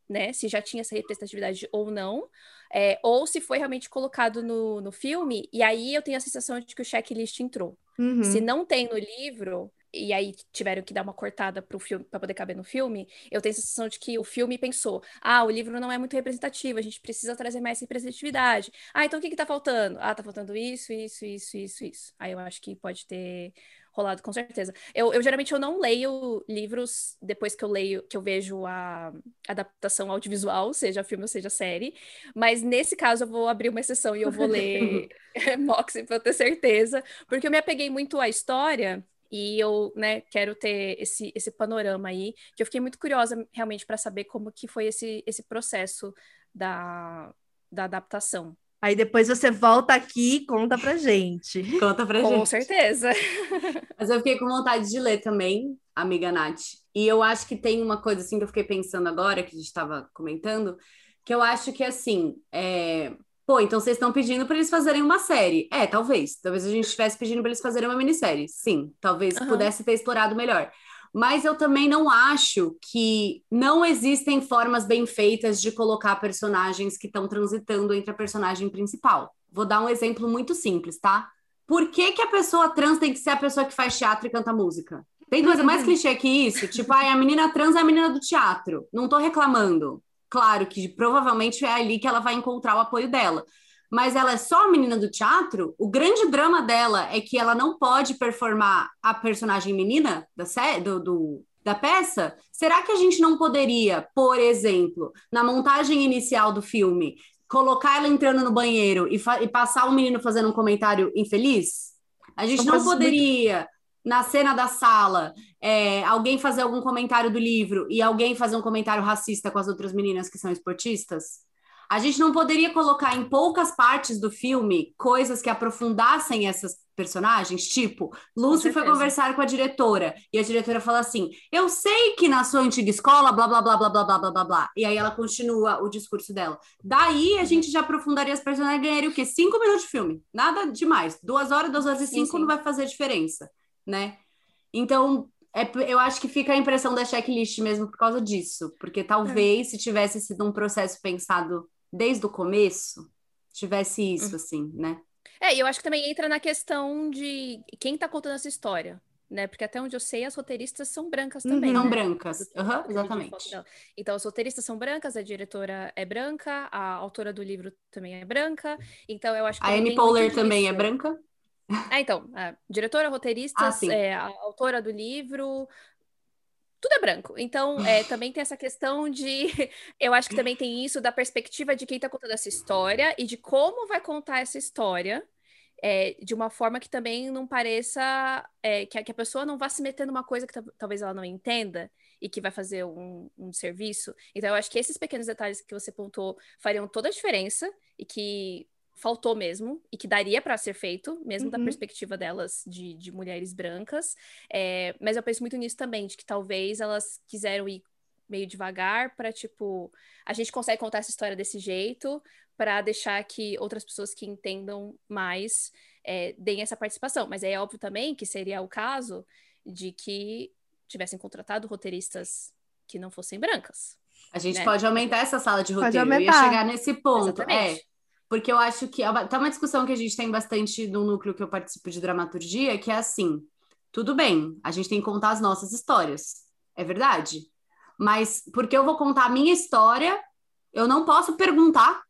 né, se já tinha essa representatividade ou não, é, ou se foi realmente colocado no, no filme, e aí eu tenho a sensação de que o checklist entrou. Uhum. Se não tem no livro, e aí tiveram que dar uma cortada para o filme para poder caber no filme, eu tenho a sensação de que o filme pensou: ah, o livro não é muito representativo, a gente precisa trazer mais representatividade. Ah, então o que está faltando? Ah, está faltando isso, isso, isso, isso, isso. Aí eu acho que pode ter rolado com certeza. Eu, eu, geralmente eu não leio livros depois que eu leio, que eu vejo a adaptação audiovisual, seja filme ou seja série, mas nesse caso eu vou abrir uma exceção e eu vou ler Moxie para ter certeza, porque eu me apeguei muito à história e eu, né, quero ter esse, esse panorama aí, que eu fiquei muito curiosa realmente para saber como que foi esse, esse processo da, da adaptação. Aí depois você volta aqui e conta pra gente. Conta pra Com gente. certeza. Mas eu fiquei com vontade de ler também, amiga Nath. E eu acho que tem uma coisa assim que eu fiquei pensando agora, que a gente estava comentando, que eu acho que assim, é... pô, então vocês estão pedindo para eles fazerem uma série. É, talvez. Talvez a gente estivesse pedindo para eles fazerem uma minissérie. Sim, talvez Aham. pudesse ter explorado melhor. Mas eu também não acho que não existem formas bem feitas de colocar personagens que estão transitando entre a personagem principal. Vou dar um exemplo muito simples, tá? Por que, que a pessoa trans tem que ser a pessoa que faz teatro e canta música? Tem coisa mais clichê que isso? Tipo, ai, a menina trans é a menina do teatro. Não tô reclamando. Claro que provavelmente é ali que ela vai encontrar o apoio dela. Mas ela é só a menina do teatro? O grande drama dela é que ela não pode performar a personagem menina da, sé do, do- da peça? Será que a gente não poderia, por exemplo, na montagem inicial do filme, colocar ela entrando no banheiro e, e passar o menino fazendo um comentário infeliz? A gente São não coisas muito- poderia, na cena da sala, é, alguém fazer algum comentário do livro e alguém fazer um comentário racista com as outras meninas que são esportistas? A gente não poderia colocar em poucas partes do filme coisas que aprofundassem essas personagens, tipo, Lucy foi conversar com a diretora e a diretora fala assim: "Eu sei que na sua antiga escola, blá blá blá blá blá blá blá blá blá". E aí ela continua o discurso dela. Daí a gente já aprofundaria as personagens e ganharia o quê? Cinco minutos de filme. Nada demais. Duas horas, duas horas e Sim, cinco sim. não vai fazer diferença, né? Então, é, eu acho que fica a impressão da checklist mesmo por causa disso. Porque talvez, se tivesse sido um processo pensado desde o começo, tivesse isso, assim, né? É, e eu acho que também entra na questão de quem tá contando essa história, né? Porque até onde eu sei, as roteiristas são brancas também. Uhum. São né? brancas. Foto exatamente. Então, as roteiristas são brancas, a diretora é branca, a autora do livro também é branca. Então, eu acho que A também muito Poehler também é branca. Ah, então, a diretora, roteiristas, Ah, é, a autora do livro, tudo é branco. Então, é, também tem essa questão de. Eu acho que também tem isso da perspectiva de quem está contando essa história e de como vai contar essa história. é, de uma forma que também não pareça é, que, a, que a pessoa não vá se meter numa coisa que ta- talvez ela não entenda e que vai fazer um, um serviço. Então, eu acho que esses pequenos detalhes que você pontuou fariam toda a diferença e que faltou mesmo e que daria para ser feito, mesmo da Uhum. perspectiva delas de, de mulheres brancas. É, mas eu penso muito nisso também, de que talvez elas quiseram ir meio devagar para tipo a gente consegue contar essa história desse jeito para deixar que outras pessoas que entendam mais é, deem essa participação. Mas aí é óbvio também que seria o caso de que tivessem contratado roteiristas que não fossem brancas. A gente né? pode aumentar essa sala de roteiro. Eu ia aumentar. chegar nesse ponto. Exatamente. É, porque eu acho que. Tá uma discussão que a gente tem bastante no núcleo que eu participo de dramaturgia, que é assim: tudo bem, a gente tem que contar as nossas histórias. É verdade. Mas porque eu vou contar a minha história, eu não posso perguntar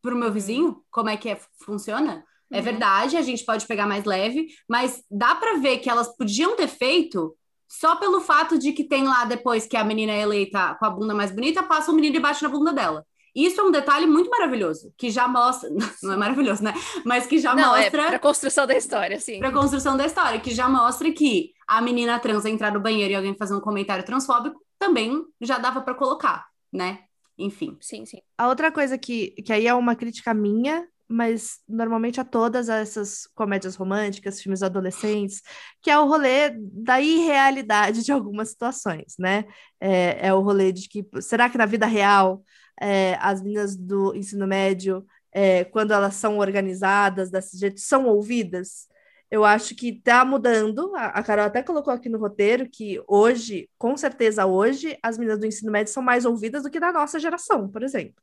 pro meu vizinho como é que é, funciona. É Uhum. verdade, a gente pode pegar mais leve, mas dá para ver que elas podiam ter feito só pelo fato de que tem lá depois que a menina é eleita com a bunda mais bonita, passa o menino bate na bunda dela. Isso é um detalhe muito maravilhoso, que já mostra, não é maravilhoso, né? Mas que já Não, é mostra para construção da história, sim. para construção da história, que já mostra que a menina trans entrar no banheiro e alguém fazer um comentário transfóbico também já dava para colocar, né? Enfim. Sim, sim. A outra coisa que, que aí é uma crítica minha, mas normalmente a todas essas comédias românticas, filmes adolescentes, que é o rolê da irrealidade de algumas situações, né? É, é o rolê de que, será que na vida real é, as meninas do ensino médio, é, quando elas são organizadas desse jeito, são ouvidas? Eu acho que tá mudando. A, a Carol até colocou aqui no roteiro que hoje, com certeza hoje, as meninas do ensino médio são mais ouvidas do que da nossa geração, por exemplo.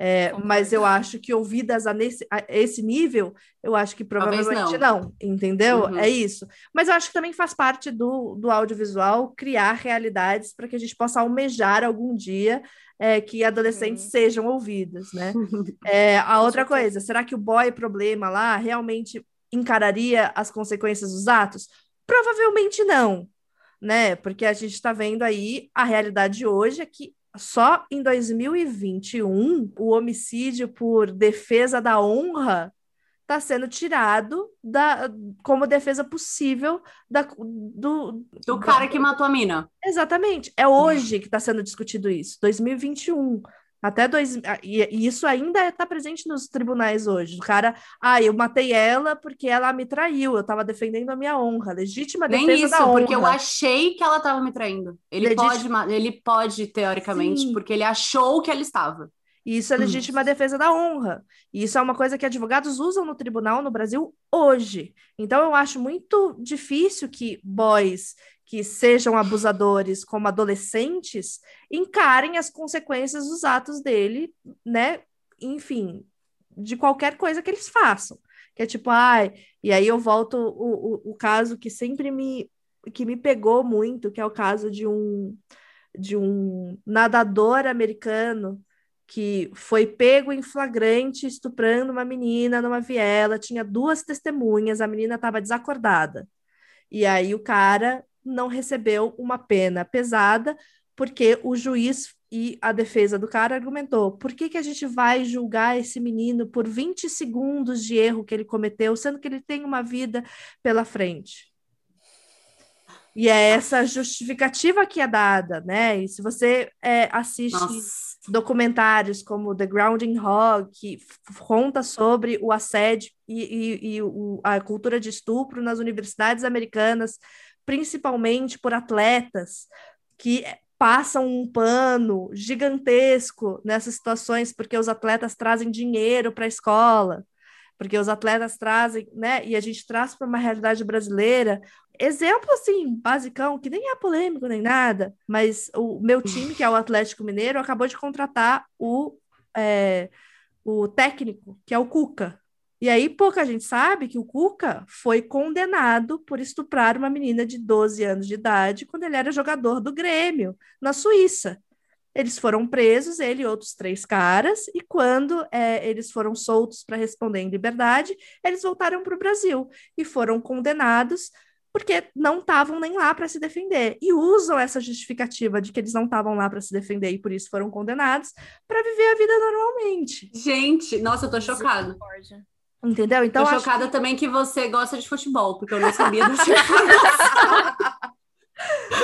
É, Concordo. mas eu acho que ouvidas a, nesse, a esse nível, eu acho que provavelmente não. não, entendeu? Uhum. É isso. Mas eu acho que também faz parte do, do audiovisual criar realidades para que a gente possa almejar algum dia é, que adolescentes Uhum. sejam ouvidas, né? É, a outra coisa, será que o boy problema lá realmente encararia as consequências dos atos? Provavelmente não, né? Porque a gente está vendo aí a realidade hoje é que só em 2021 o homicídio por defesa da honra está sendo tirado da, como defesa possível da, do, Do da- cara que matou a mina. Exatamente. É hoje que está sendo discutido isso, 2021. Até dois. E isso ainda está presente nos tribunais hoje. O cara, ah, eu matei ela porque ela me traiu, eu estava defendendo a minha honra, legítima Nem defesa isso, da honra. porque eu achei que ela estava me traindo. Ele, Legítima- pode, ele pode, teoricamente, Sim. porque ele achou que ela estava. E isso é legítima defesa da honra. E isso é uma coisa que advogados usam no tribunal no Brasil hoje. Então eu acho muito difícil que boys que sejam abusadores como adolescentes encarem as consequências dos atos dele, né? Enfim, de qualquer coisa que eles façam. Que é tipo, ai, e aí eu volto o, o, o caso que sempre me que me pegou muito, que é o caso de um de um nadador americano que foi pego em flagrante estuprando uma menina numa viela, tinha duas testemunhas, a menina estava desacordada. E aí o cara não recebeu uma pena pesada, porque o juiz e a defesa do cara argumentou: por que, que a gente vai julgar esse menino por 20 segundos de erro que ele cometeu, sendo que ele tem uma vida pela frente? E é essa justificativa que é dada, né? E se você é, assiste Nossa. Documentários como The Grounding Hog, que conta sobre o assédio e, e- e o- a cultura de estupro nas universidades americanas, principalmente por atletas que passam um pano gigantesco nessas situações, porque os atletas trazem dinheiro para a escola, porque os atletas trazem, né? E a gente traz para uma realidade brasileira. Exemplo assim, basicão, que nem é polêmico nem nada, mas o meu time, que é o Atlético Mineiro, acabou de contratar o, é, o técnico, que é o Cuca. E aí pouca gente sabe que o Cuca foi condenado por estuprar uma menina de 12 anos de idade quando ele era jogador do Grêmio, na Suíça. Eles foram presos, ele e outros três caras, e quando é, eles foram soltos para responder em liberdade, eles voltaram para o Brasil e foram condenados porque não estavam nem lá para se defender. E usam essa justificativa de que eles não estavam lá para se defender e por isso foram condenados para viver a vida normalmente. Gente, nossa, eu tô chocada. Entendeu? Então, tô chocada também que você gosta de futebol, porque eu não sabia informação.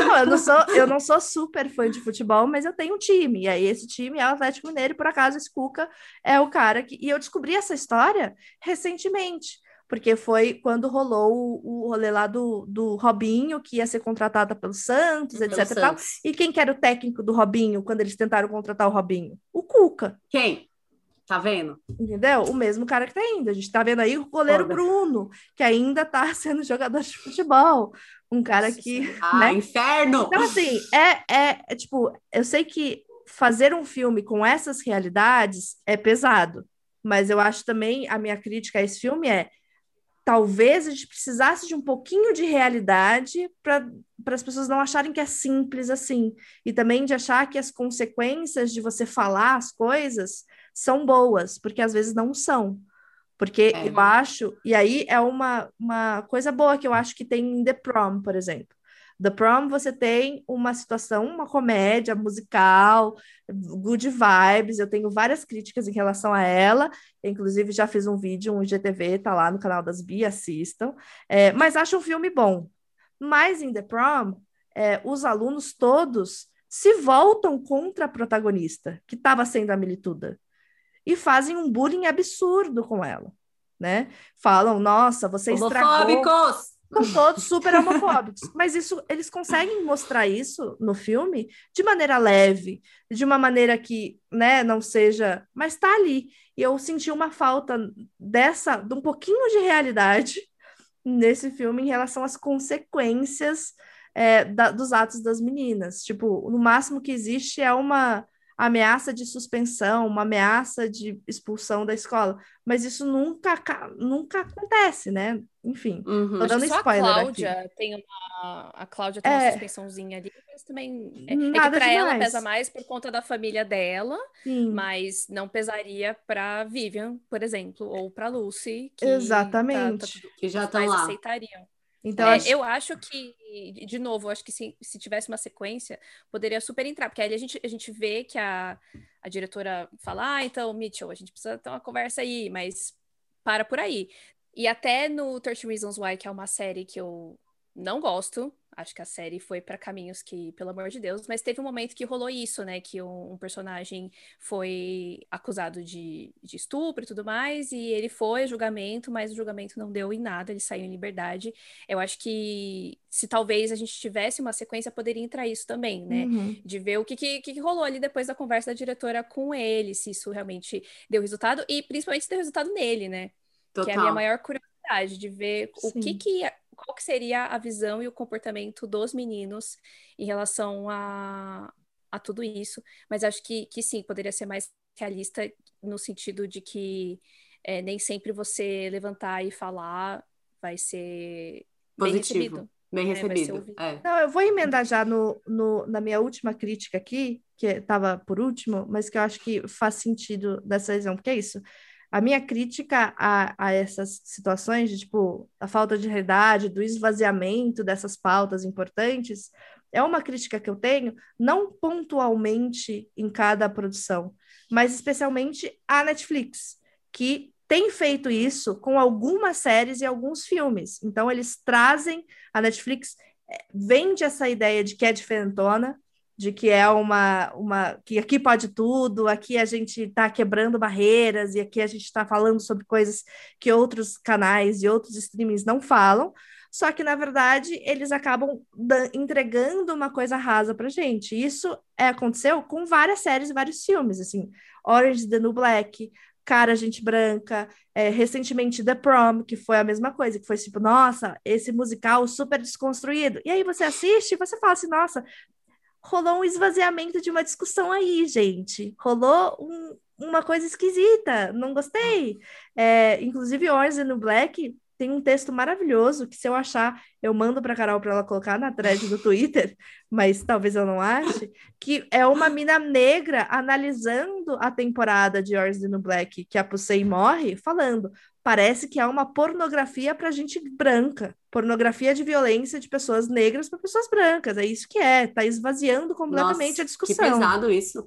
Não, eu não sou, eu não sou super fã de futebol, mas eu tenho um time. E aí, esse time é o Atlético Mineiro, e por acaso esse Cuca é o cara que. E eu descobri essa história recentemente, porque foi quando rolou o, o rolê lá do, do Robinho, que ia ser contratada pelo Santos, Pelo etc. e. Santos. E quem que era o técnico do Robinho quando eles tentaram contratar o Robinho? O Cuca. Quem? Tá vendo? Entendeu? O mesmo cara que tá indo. A gente tá vendo aí o goleiro Foda. Bruno, que ainda tá sendo jogador de futebol. Um cara que. Ah, né? inferno! Então, assim, é, é, é, tipo, eu sei que fazer um filme com essas realidades é pesado, mas eu acho também, a minha crítica a esse filme é talvez a gente precisasse de um pouquinho de realidade para as pessoas não acharem que é simples assim, e também de achar que as consequências de você falar as coisas são boas, porque às vezes não são. Porque É. eu acho, e aí é uma, uma coisa boa que eu acho que tem em The Prom, por exemplo. The Prom, você tem uma situação, uma comédia musical, good vibes. Eu tenho várias críticas em relação a ela. Inclusive, já fiz um vídeo, um IGTV, tá lá no canal das Bi, assistam. É, mas acho um filme bom. Mas em The Prom, é, os alunos todos se voltam contra a protagonista, que estava sendo a milituda, e fazem um bullying absurdo com ela. Né? Falam, nossa, você estragou! São todos super homofóbicos. Mas isso, eles conseguem mostrar isso no filme de maneira leve, de uma maneira que, né, não seja, mas tá ali. E eu senti uma falta dessa, de um pouquinho de realidade nesse filme em relação às consequências é, da- dos atos das meninas. Tipo, no máximo que existe é uma ameaça de suspensão, uma ameaça de expulsão da escola, mas isso nunca, ca- nunca acontece, né? Enfim. Uhum. Tô dando Só a spoiler Cláudia tem uma. A Cláudia tem É. uma suspensãozinha ali, mas também. É, é que Nada pra ela demais. pesa mais por conta da família dela, Sim, mas não pesaria pra Vivian, por exemplo, ou pra Lucy, que Exatamente. tá- tá Que já estão pais lá. aceitariam. Então É, acho- Eu acho que, de novo, acho que se, se tivesse uma sequência, poderia super entrar, porque aí a gente, a gente vê que a, a diretora fala, ah, então, Mitchell, a gente precisa ter uma conversa aí, mas para por aí. E até no 13 Reasons Why, que é uma série que eu não gosto, Acho que a série foi para caminhos que, pelo amor de Deus, mas teve um momento que rolou isso, né? Que um, um personagem foi acusado de, de, estupro e tudo mais, e ele foi a julgamento, mas o julgamento não deu em nada, ele saiu em liberdade. Eu acho que se talvez a gente tivesse uma sequência, poderia entrar isso também, né? Uhum. De ver o que, que, que, rolou ali depois da conversa da diretora com ele, se isso realmente deu resultado, e principalmente se deu resultado nele, né? Total. Que é a minha maior curiosidade, de ver Sim. o que que qual que seria a visão e o comportamento dos meninos em relação a, a tudo isso. Mas acho que, que sim, poderia ser mais realista no sentido de que é, nem sempre você levantar e falar vai ser Positivo. bem recebido. Bem né? recebido. É. Não, eu vou emendar já no, no, na minha última crítica aqui, que estava por último, mas que eu acho que faz sentido dessa visão, porque é isso. A minha crítica a, a essas situações de, tipo, a falta de realidade, do esvaziamento dessas pautas importantes, é uma crítica que eu tenho, não pontualmente em cada produção, mas especialmente a Netflix, que tem feito isso com algumas séries e alguns filmes. Então, eles trazem, a Netflix eh, vende essa ideia de que é diferentona, de que é uma, uma que aqui pode tudo, aqui a gente está quebrando barreiras e aqui a gente está falando sobre coisas que outros canais e outros streamings não falam. Só que, na verdade, eles acabam entregando uma coisa rasa pra gente. Isso é, aconteceu com várias séries e vários filmes, assim. Orange the New Black, Cara, Gente Branca, é, recentemente The Prom, que foi a mesma coisa, que foi tipo, nossa, esse musical super desconstruído. E aí você assiste e você fala assim, nossa, rolou um esvaziamento de uma discussão aí, gente. Rolou um, uma coisa esquisita, não gostei. É, inclusive, Orange no Black tem um texto maravilhoso que, se eu achar, eu mando para Carol para ela colocar na thread do Twitter, mas talvez eu não ache, que é uma mina negra analisando a temporada de Orange no Black, que a Pusey morre, falando: parece que há uma pornografia para gente branca, pornografia de violência de pessoas negras para pessoas brancas. É isso que é, tá esvaziando completamente Nossa, a discussão. Que pesado isso.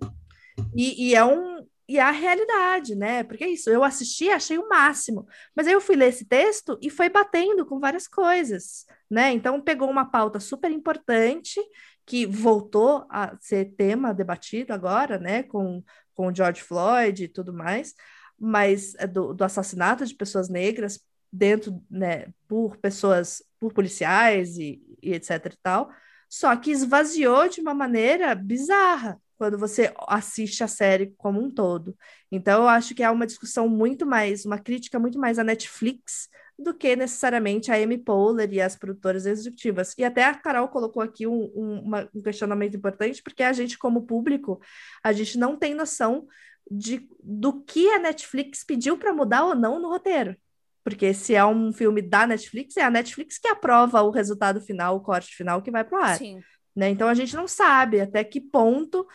E, e, é um e é a realidade, né? Porque é isso, eu assisti, achei o máximo, mas aí eu fui ler esse texto e foi batendo com várias coisas, né? Então pegou uma pauta super importante que voltou a ser tema debatido agora, né? Com com o George Floyd e tudo mais mas é do, do assassinato de pessoas negras dentro, né, por pessoas, por policiais e, e etc e tal, só que esvaziou de uma maneira bizarra quando você assiste a série como um todo. Então, eu acho que é uma discussão muito mais, uma crítica muito mais à Netflix do que necessariamente a Amy Poehler e as produtoras executivas. E até a Carol colocou aqui um, um, uma, um questionamento importante, porque a gente, como público, a gente não tem noção de, do que a Netflix pediu para mudar ou não no roteiro. Porque se é um filme da Netflix, é a Netflix que aprova o resultado final, o corte final que vai para o ar. Sim. Né? Então a gente não sabe até que ponto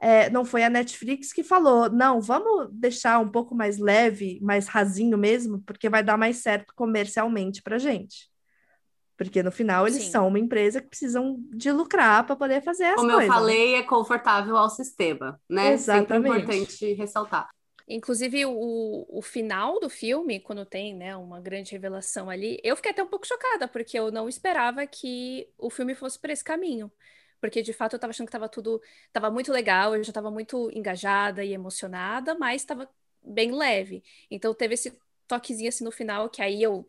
é, não foi a Netflix que falou, não, vamos deixar um pouco mais leve, mais rasinho mesmo, porque vai dar mais certo comercialmente para gente. Porque no final eles Sim. são uma empresa que precisam de lucrar para poder fazer as Como coisas. Como eu falei, é confortável ao sistema, né? Exatamente. Sempre importante ressaltar. Inclusive, o, o final do filme, quando tem né, uma grande revelação ali, eu fiquei até um pouco chocada, porque eu não esperava que o filme fosse por esse caminho. Porque, de fato, eu estava achando que estava tudo... Estava muito legal, eu já estava muito engajada e emocionada, mas estava bem leve. Então, teve esse toquezinho assim no final, que aí eu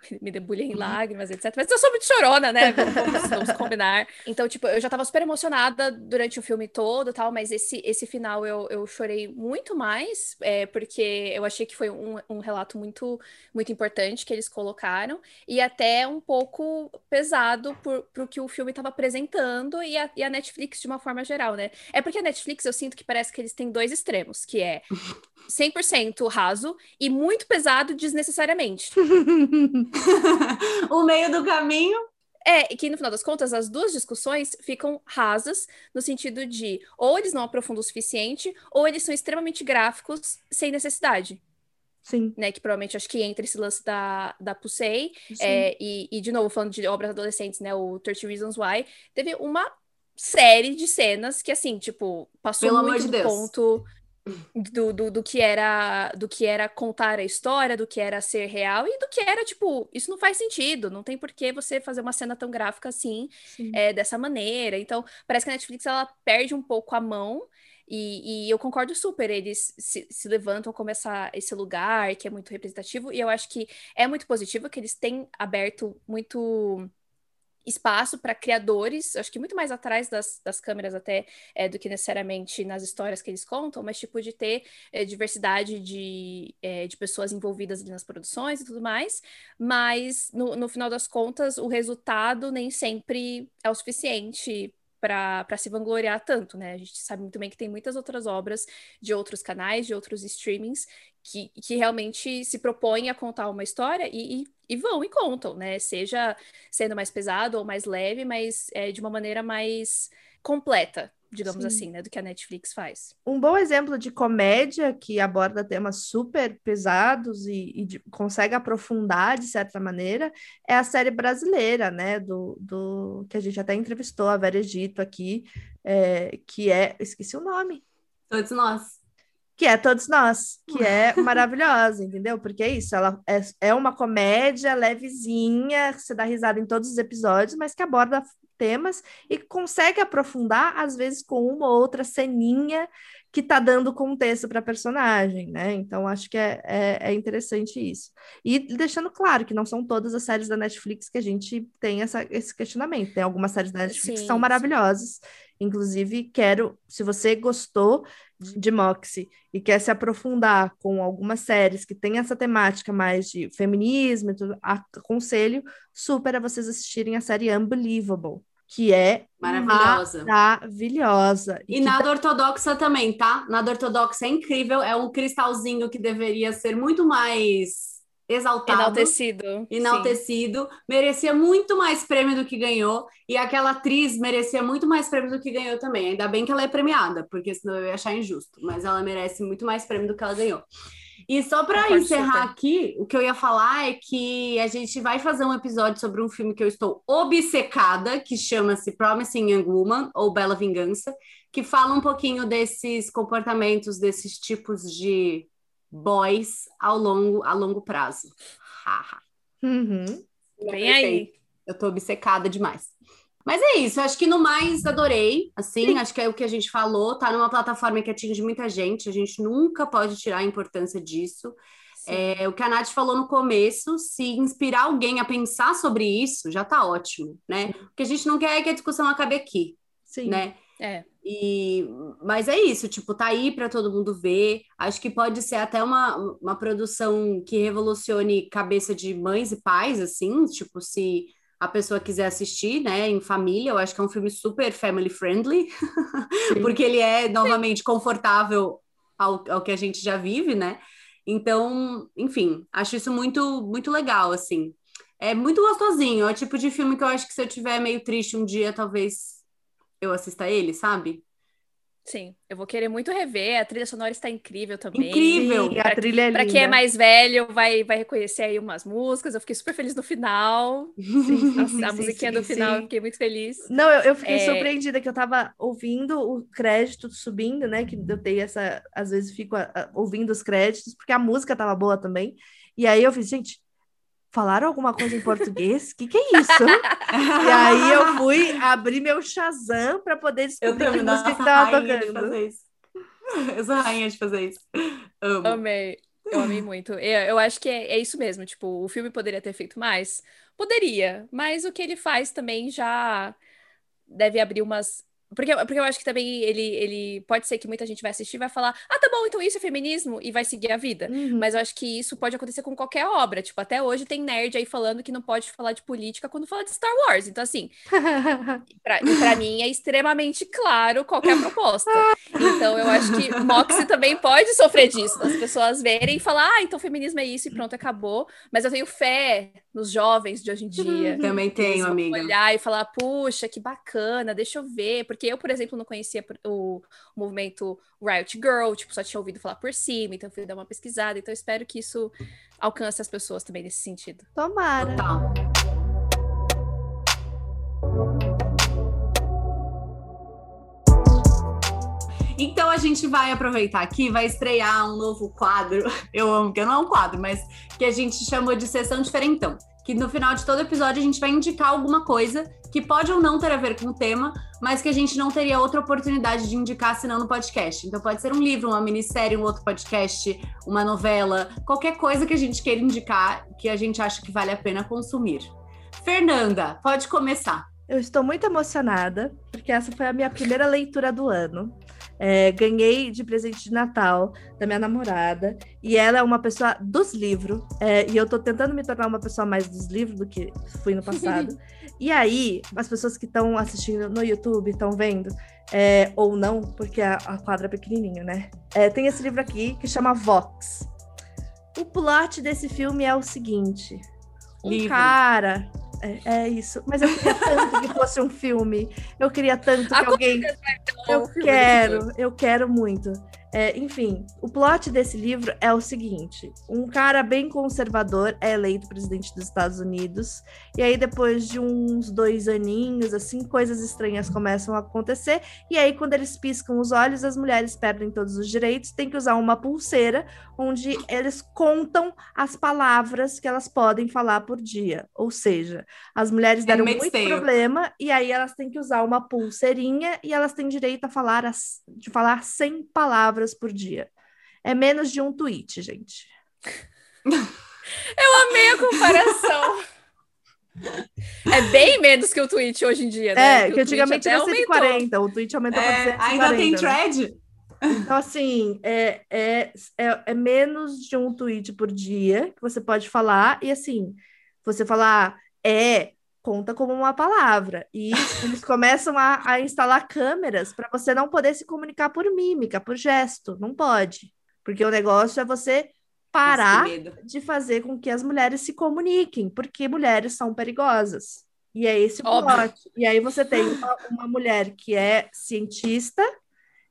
me debulhei em uhum. lágrimas, etc. Mas eu sou muito chorona, né? Vamos, vamos, combinar. Então, tipo, eu já tava super emocionada durante o filme todo tal, mas esse, esse final eu, eu chorei muito mais, é, porque eu achei que foi um, um relato muito, muito importante que eles colocaram, e até um pouco pesado por, pro que o filme tava apresentando e a, e a Netflix de uma forma geral, né? É porque a Netflix eu sinto que parece que eles têm dois extremos, que é 100% raso e muito pesado desnecessariamente. o meio do caminho. É, que no final das contas, as duas discussões ficam rasas, no sentido de ou eles não aprofundam o suficiente, ou eles são extremamente gráficos sem necessidade. Sim. Né, que provavelmente acho que entra esse lance da, da Pusei. É, e, e, de novo, falando de obras adolescentes, né? O 30 Reasons Why, teve uma série de cenas que, assim, tipo, passou Pelo muito do Deus. ponto do, do, do, que era do que era contar a história, do que era ser real e do que era, tipo, isso não faz sentido, não tem por que você fazer uma cena tão gráfica assim, é, dessa maneira. Então, parece que a Netflix ela perde um pouco a mão. E, e eu concordo super, eles se, se, levantam como essa, esse lugar que é muito representativo, e eu acho que é muito positivo que eles têm aberto muito espaço para criadores, acho que muito mais atrás das, das câmeras até é, do que necessariamente nas histórias que eles contam, mas tipo de ter é, diversidade de, é, de pessoas envolvidas nas produções e tudo mais, mas no, no final das contas o resultado nem sempre é o suficiente para se vangloriar tanto, né? A gente sabe muito bem que tem muitas outras obras de outros canais, de outros streamings, que, que realmente se propõem a contar uma história e, e, e vão e contam, né? Seja sendo mais pesado ou mais leve, mas é, de uma maneira mais completa, digamos Sim. assim, né, do que a Netflix faz. Um bom exemplo de comédia que aborda temas super pesados e, e de, consegue aprofundar de certa maneira é a série brasileira, né, do, do que a gente até entrevistou a Vera Egito aqui, é, que é, esqueci o nome. Todos nós. Que é Todos Nós, que é maravilhosa, entendeu? Porque é isso, ela é, é uma comédia levezinha, você dá risada em todos os episódios, mas que aborda temas e consegue aprofundar, às vezes, com uma ou outra ceninha que está dando contexto para a personagem, né? Então, acho que é, é, é, interessante isso. E deixando claro que não são todas as séries da Netflix que a gente tem essa, esse questionamento. Tem algumas séries da Netflix sim, que são maravilhosas. Sim. Inclusive, quero, se você gostou de, Moxie e quer se aprofundar com algumas séries que tem essa temática mais de feminismo tudo, aconselho super a vocês assistirem a série Unbelievable que é maravilhosa. Maravilhosa. E, e nada tá... ortodoxa também, tá? Nada ortodoxa é incrível, é um cristalzinho que deveria ser muito mais exaltado. Enaltecido. Enaltecido. Sim. Merecia muito mais prêmio do que ganhou. E aquela atriz merecia muito mais prêmio do que ganhou também. Ainda bem que ela é premiada, porque senão eu ia achar injusto. Mas ela merece muito mais prêmio do que ela ganhou. E só para encerrar aqui, o que eu ia falar é que a gente vai fazer um episódio sobre um filme que eu estou obcecada, que chama-se Promising Young Woman, ou Bela Vingança, que fala um pouquinho desses comportamentos, desses tipos de boys ao longo, a longo prazo. uhum. Vem aí. Eu tô obcecada demais. Mas é isso, acho que no mais adorei, assim, Sim. acho que é o que a gente falou, tá numa plataforma que atinge muita gente, a gente nunca pode tirar a importância disso. É, o que a Nath falou no começo, se inspirar alguém a pensar sobre isso, já tá ótimo, né? Sim. O que a gente não quer é que a discussão acabe aqui, Sim. né? É. E, mas é isso, tipo, tá aí para todo mundo ver. Acho que pode ser até uma, uma produção que revolucione cabeça de mães e pais, assim, tipo, se a pessoa quiser assistir, né, em família, eu acho que é um filme super family friendly, porque ele é novamente confortável ao, ao que a gente já vive, né? Então, enfim, acho isso muito, muito legal, assim. É muito gostosinho, é o tipo de filme que eu acho que se eu tiver meio triste um dia, talvez eu assista ele, sabe? Sim, eu vou querer muito rever. A trilha sonora está incrível também. Incrível! A trilha é Para quem é mais velho, vai, vai reconhecer aí umas músicas. Eu fiquei super feliz no final. Sim, a, sim, a musiquinha sim, do final, eu fiquei muito feliz. Não, eu, eu fiquei é... surpreendida que eu tava ouvindo o crédito subindo, né? Que eu tenho essa. Às vezes fico a, a, ouvindo os créditos, porque a música tava boa também. E aí eu fiz, gente, falaram alguma coisa em português? O que, que é isso? e aí eu fui abrir meu Shazam para poder descobrir que música que tava tocando. Eu sou rainha de fazer isso. Amo. Amei. Eu amei muito. Eu, eu acho que é, é, isso mesmo. Tipo, o filme poderia ter feito mais? Poderia. Mas o que ele faz também já deve abrir umas porque, porque eu acho que também ele, ele pode ser que muita gente vai assistir e vai falar: ah, tá bom, então isso é feminismo e vai seguir a vida. Uhum. Mas eu acho que isso pode acontecer com qualquer obra. Tipo, até hoje tem nerd aí falando que não pode falar de política quando fala de Star Wars. Então, assim, pra, pra mim é extremamente claro qualquer proposta. Então, eu acho que Moxie também pode sofrer disso, das pessoas verem e falar: ah, então feminismo é isso e pronto, acabou. Mas eu tenho fé nos jovens de hoje em dia. Também tenho, amiga. Olhar e falar: puxa, que bacana, deixa eu ver. Porque eu, por exemplo, não conhecia o, o movimento Riot Girl, tipo, só tinha ouvido falar por cima, então fui dar uma pesquisada. Então espero que isso alcance as pessoas também nesse sentido. Tomara. Total. Então a gente vai aproveitar aqui, vai estrear um novo quadro. Eu amo, que não é um quadro, mas que a gente chamou de sessão diferentão. Que no final de todo episódio a gente vai indicar alguma coisa que pode ou não ter a ver com o tema, mas que a gente não teria outra oportunidade de indicar senão no podcast. Então pode ser um livro, uma minissérie, um outro podcast, uma novela, qualquer coisa que a gente queira indicar que a gente acha que vale a pena consumir. Fernanda, pode começar. Eu estou muito emocionada, porque essa foi a minha primeira leitura do ano. É, ganhei de presente de Natal da minha namorada, e ela é uma pessoa dos livros, é, e eu tô tentando me tornar uma pessoa mais dos livros do que fui no passado. e aí, as pessoas que estão assistindo no YouTube, estão vendo, é, ou não, porque a, a quadra é pequenininha, né? É, tem esse livro aqui que chama Vox. O plot desse filme é o seguinte: um livro. cara é, é, isso. Mas eu queria tanto que fosse um filme. Eu queria tanto que alguém. Eu quero, eu quero muito. É, enfim, o plot desse livro é o seguinte: um cara bem conservador é eleito presidente dos Estados Unidos, e aí, depois de uns dois aninhos, assim, coisas estranhas começam a acontecer, e aí, quando eles piscam os olhos, as mulheres perdem todos os direitos, tem que usar uma pulseira onde eles contam as palavras que elas podem falar por dia. Ou seja, as mulheres é deram é muito problema, e aí elas têm que usar uma pulseirinha e elas têm direito a falar, de falar 100 palavras horas por dia. É menos de um tweet, gente. Eu amei a comparação. É bem menos que o tweet hoje em dia, né? É, que antigamente era 140, aumentou. o tweet aumentou é, para 240. Ainda tem né? thread? Então, assim, é, é, é, é, menos de um tweet por dia que você pode falar, e assim, você falar é, conta como uma palavra. E eles começam a, a instalar câmeras para você não poder se comunicar por mímica, por gesto. Não pode. Porque o negócio é você parar de fazer com que as mulheres se comuniquem, porque mulheres são perigosas. E é esse o plot. E aí você tem uma, uma mulher que é cientista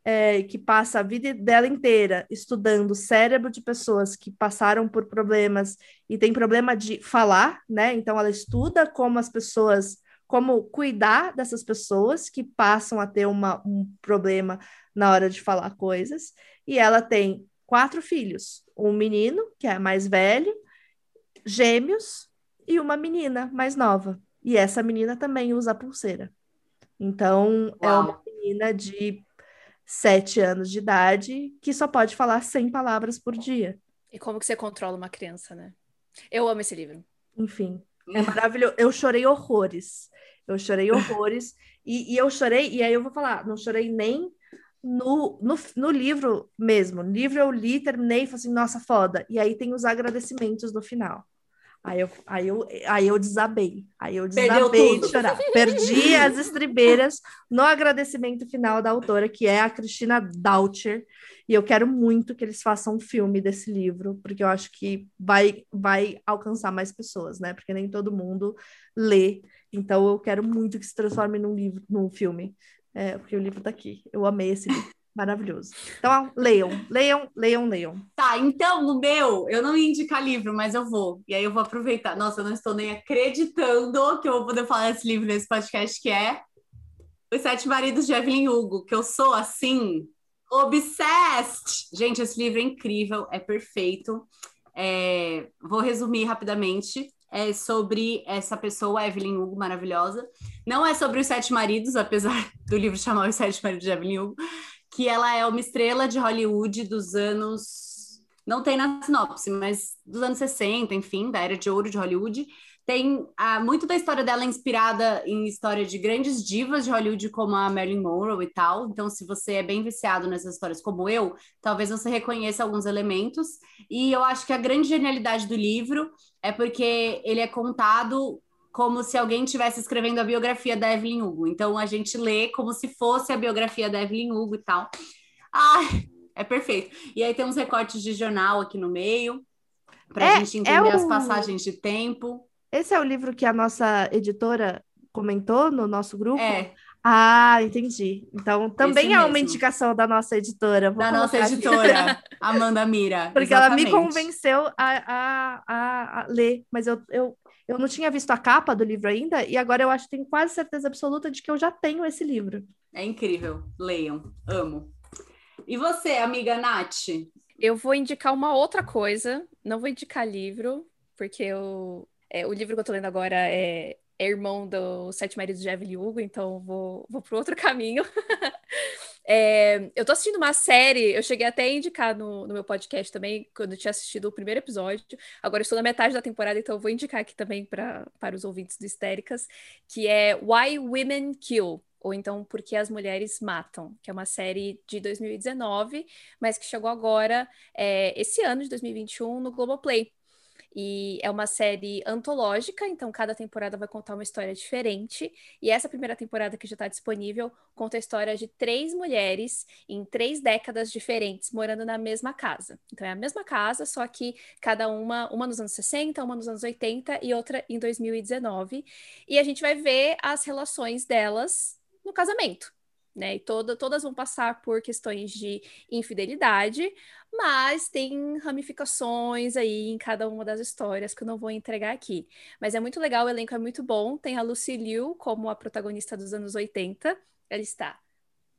é, que passa a vida dela inteira estudando o cérebro de pessoas que passaram por problemas e tem problema de falar, né? Então ela estuda como as pessoas, como cuidar dessas pessoas que passam a ter uma, um problema na hora de falar coisas. E ela tem quatro filhos: um menino, que é mais velho, gêmeos, e uma menina mais nova. E essa menina também usa pulseira. Então, Uau. é uma menina de sete anos de idade que só pode falar 100 palavras por dia. E como que você controla uma criança, né? Eu amo esse livro. Enfim, é maravilhoso. Eu chorei horrores. Eu chorei horrores. e, e eu chorei, e aí eu vou falar, não chorei nem no, no, no livro mesmo. No livro eu li, terminei e falei assim, nossa, foda. E aí tem os agradecimentos no final. Aí eu, aí eu, aí eu desabei. Aí eu desabei de chorar. Perdi as estribeiras no agradecimento final da autora, que é a Cristina Doucher. E eu quero muito que eles façam um filme desse livro, porque eu acho que vai, vai alcançar mais pessoas, né? Porque nem todo mundo lê. Então eu quero muito que se transforme num livro, num filme. É, porque o livro tá aqui. Eu amei esse livro. Maravilhoso. Então, leiam, leiam, leiam, leiam. Tá, então, no meu, eu não ia indicar livro, mas eu vou. E aí eu vou aproveitar. Nossa, eu não estou nem acreditando que eu vou poder falar desse livro nesse podcast, que é Os Sete Maridos de Evelyn Hugo, que eu sou, assim, obsessed. Gente, esse livro é incrível, é perfeito. É... Vou resumir rapidamente. É sobre essa pessoa, Evelyn Hugo, maravilhosa. Não é sobre os sete maridos, apesar do livro chamar Os Sete Maridos de Evelyn Hugo que ela é uma estrela de Hollywood dos anos. Não tem na sinopse, mas dos anos 60, enfim, da era de ouro de Hollywood. Tem muito da história dela inspirada em história de grandes divas de Hollywood, como a Marilyn Monroe e tal. Então, se você é bem viciado nessas histórias como eu, talvez você reconheça alguns elementos. E eu acho que a grande genialidade do livro é porque ele é contado como se alguém estivesse escrevendo a biografia da Evelyn Hugo. Então a gente lê como se fosse a biografia da Evelyn Hugo e tal. Ah, é perfeito. E aí tem uns recortes de jornal aqui no meio, para a é, gente entender é o... as passagens de tempo. Esse é o livro que a nossa editora comentou no nosso grupo? É. Ah, entendi. Então também é uma indicação da nossa editora. Vou da nossa editora, Amanda Mira. Porque exatamente. ela me convenceu a, a, a, a, ler, mas eu, eu eu não tinha visto a capa do livro ainda, e agora eu acho, tenho quase certeza absoluta de que eu já tenho esse livro. É incrível. Leiam. Amo. E você, amiga Nath? Eu vou indicar uma outra coisa, não vou indicar livro, porque eu, é, o livro que eu tô lendo agora é, é irmão do Sete Maridos de Evelyn Hugo, então vou, vou para outro caminho. É, eu tô assistindo uma série, eu cheguei até a indicar no, no meu podcast também, quando eu tinha assistido o primeiro episódio. Agora eu estou na metade da temporada, então eu vou indicar aqui também pra, para os ouvintes do Histéricas, que é Why Women Kill ou então Porque as Mulheres Matam, que é uma série de 2019, mas que chegou agora, é, esse ano de 2021, no Globoplay. E é uma série antológica, então cada temporada vai contar uma história diferente. E essa primeira temporada que já está disponível conta a história de três mulheres em três décadas diferentes morando na mesma casa. Então é a mesma casa, só que cada uma, uma nos anos 60, uma nos anos 80 e outra em 2019. E a gente vai ver as relações delas no casamento. Né? E toda, todas vão passar por questões de infidelidade, mas tem ramificações aí em cada uma das histórias que eu não vou entregar aqui. Mas é muito legal, o elenco é muito bom. Tem a Lucy Liu como a protagonista dos anos 80. Ela está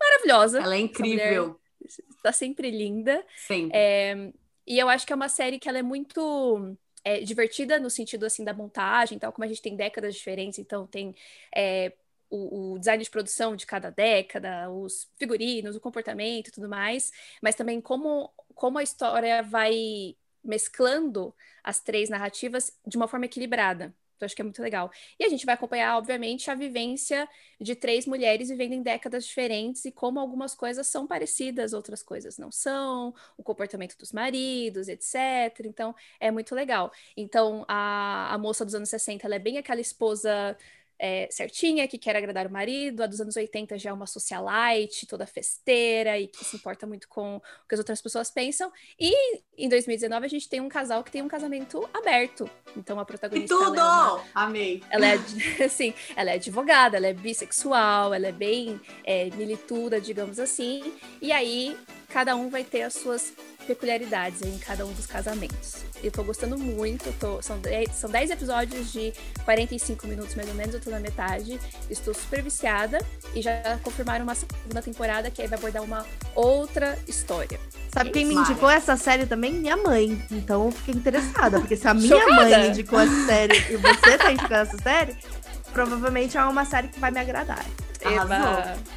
maravilhosa. Ela é incrível. Está sempre linda. Sim. É, e eu acho que é uma série que ela é muito é, divertida no sentido assim da montagem, tal como a gente tem décadas diferentes, então tem é, o, o, design de produção de cada década, os figurinos, o comportamento e tudo mais, mas também como, como a história vai mesclando as três narrativas de uma forma equilibrada. Então, acho que é muito legal. E a gente vai acompanhar, obviamente, a vivência de três mulheres vivendo em décadas diferentes e como algumas coisas são parecidas, outras coisas não são, o comportamento dos maridos, etc. Então, é muito legal. Então, a, a moça dos anos 60, ela é bem aquela esposa é, certinha, que quer agradar o marido. A dos anos 80 já é uma socialite, toda festeira e que se importa muito com o que as outras pessoas pensam. E em 2019 a gente tem um casal que tem um casamento aberto. Então a protagonista. E tudo! Ela é uma, Amei! Ela é, assim, ela é advogada, ela é bissexual, ela é bem é, milituda, digamos assim. E aí cada um vai ter as suas peculiaridades em cada um dos casamentos. Eu tô gostando muito, tô, são, 10, são 10 episódios de 45 minutos mais ou menos, eu tô na metade, estou super viciada e já confirmaram uma segunda temporada que aí vai abordar uma outra história. Sabe quem me indicou essa série também? Minha mãe. Então eu fiquei interessada, porque se a minha Chocada. mãe indicou essa série e você tá indicando essa série, provavelmente é uma série que vai me agradar. Arrasou.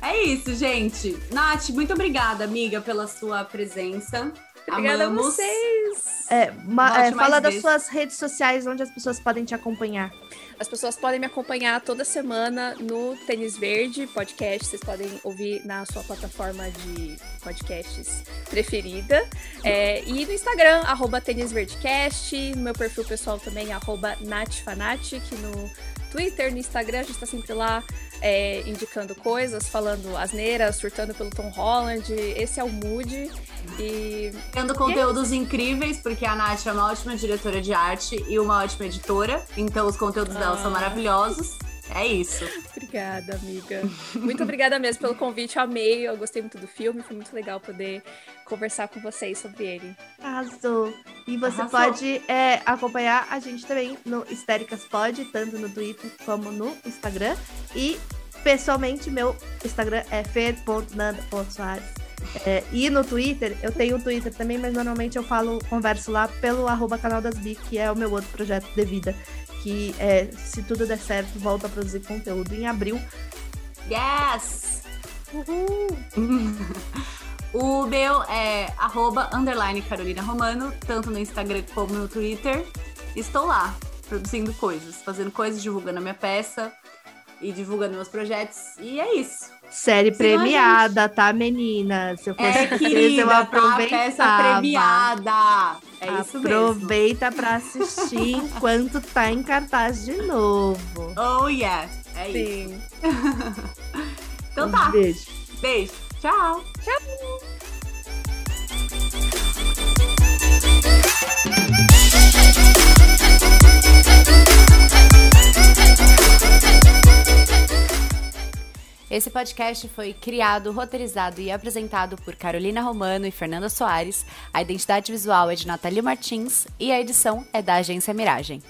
É isso, gente. Nath, muito obrigada, amiga, pela sua presença. Obrigada Amamos. a vocês. É, ma, é, fala das suas redes sociais, onde as pessoas podem te acompanhar. As pessoas podem me acompanhar toda semana no Tênis Verde podcast. Vocês podem ouvir na sua plataforma de podcasts preferida. É, e no Instagram, arroba Tênis Verdecast. No meu perfil pessoal também, arroba NathFanatic. No Twitter, no Instagram, a gente está sempre lá é, indicando coisas, falando asneiras, surtando pelo Tom Holland. Esse é o mood. E. Tendo conteúdos e é incríveis, porque a Nath é uma ótima diretora de arte e uma ótima editora. Então os conteúdos ah. dela são ah. maravilhosos. É isso. obrigada, amiga. Muito obrigada mesmo pelo convite. Eu amei, eu gostei muito do filme. Foi muito legal poder conversar com vocês sobre ele. Arrasou. E você Arrasou. pode é, acompanhar a gente também no Histéricas Pod, tanto no Twitter como no Instagram. E, pessoalmente, meu Instagram é fer.nanda.soares. É, e no Twitter, eu tenho o Twitter também, mas normalmente eu falo, converso lá pelo arroba canal das Bi, que é o meu outro projeto de vida. Que é, se tudo der certo, volta a produzir conteúdo em abril. Yes! Uhul! O meu é arroba, underline Carolina Romano, tanto no Instagram como no Twitter. Estou lá, produzindo coisas, fazendo coisas, divulgando a minha peça e divulgando meus projetos. E é isso. Série premiada, tá, meninas? Se eu fosse é, querida, eu aproveitava. Tá, peça premiada. É isso Aproveita para assistir enquanto tá em cartaz de novo. Oh, yeah. É Sim. isso. então um tá. Beijo. Beijo. Tchau. Tchau. Esse podcast foi criado, roteirizado e apresentado por Carolina Romano e Fernanda Soares. A identidade visual é de Natalia Martins e a edição é da Agência Miragem.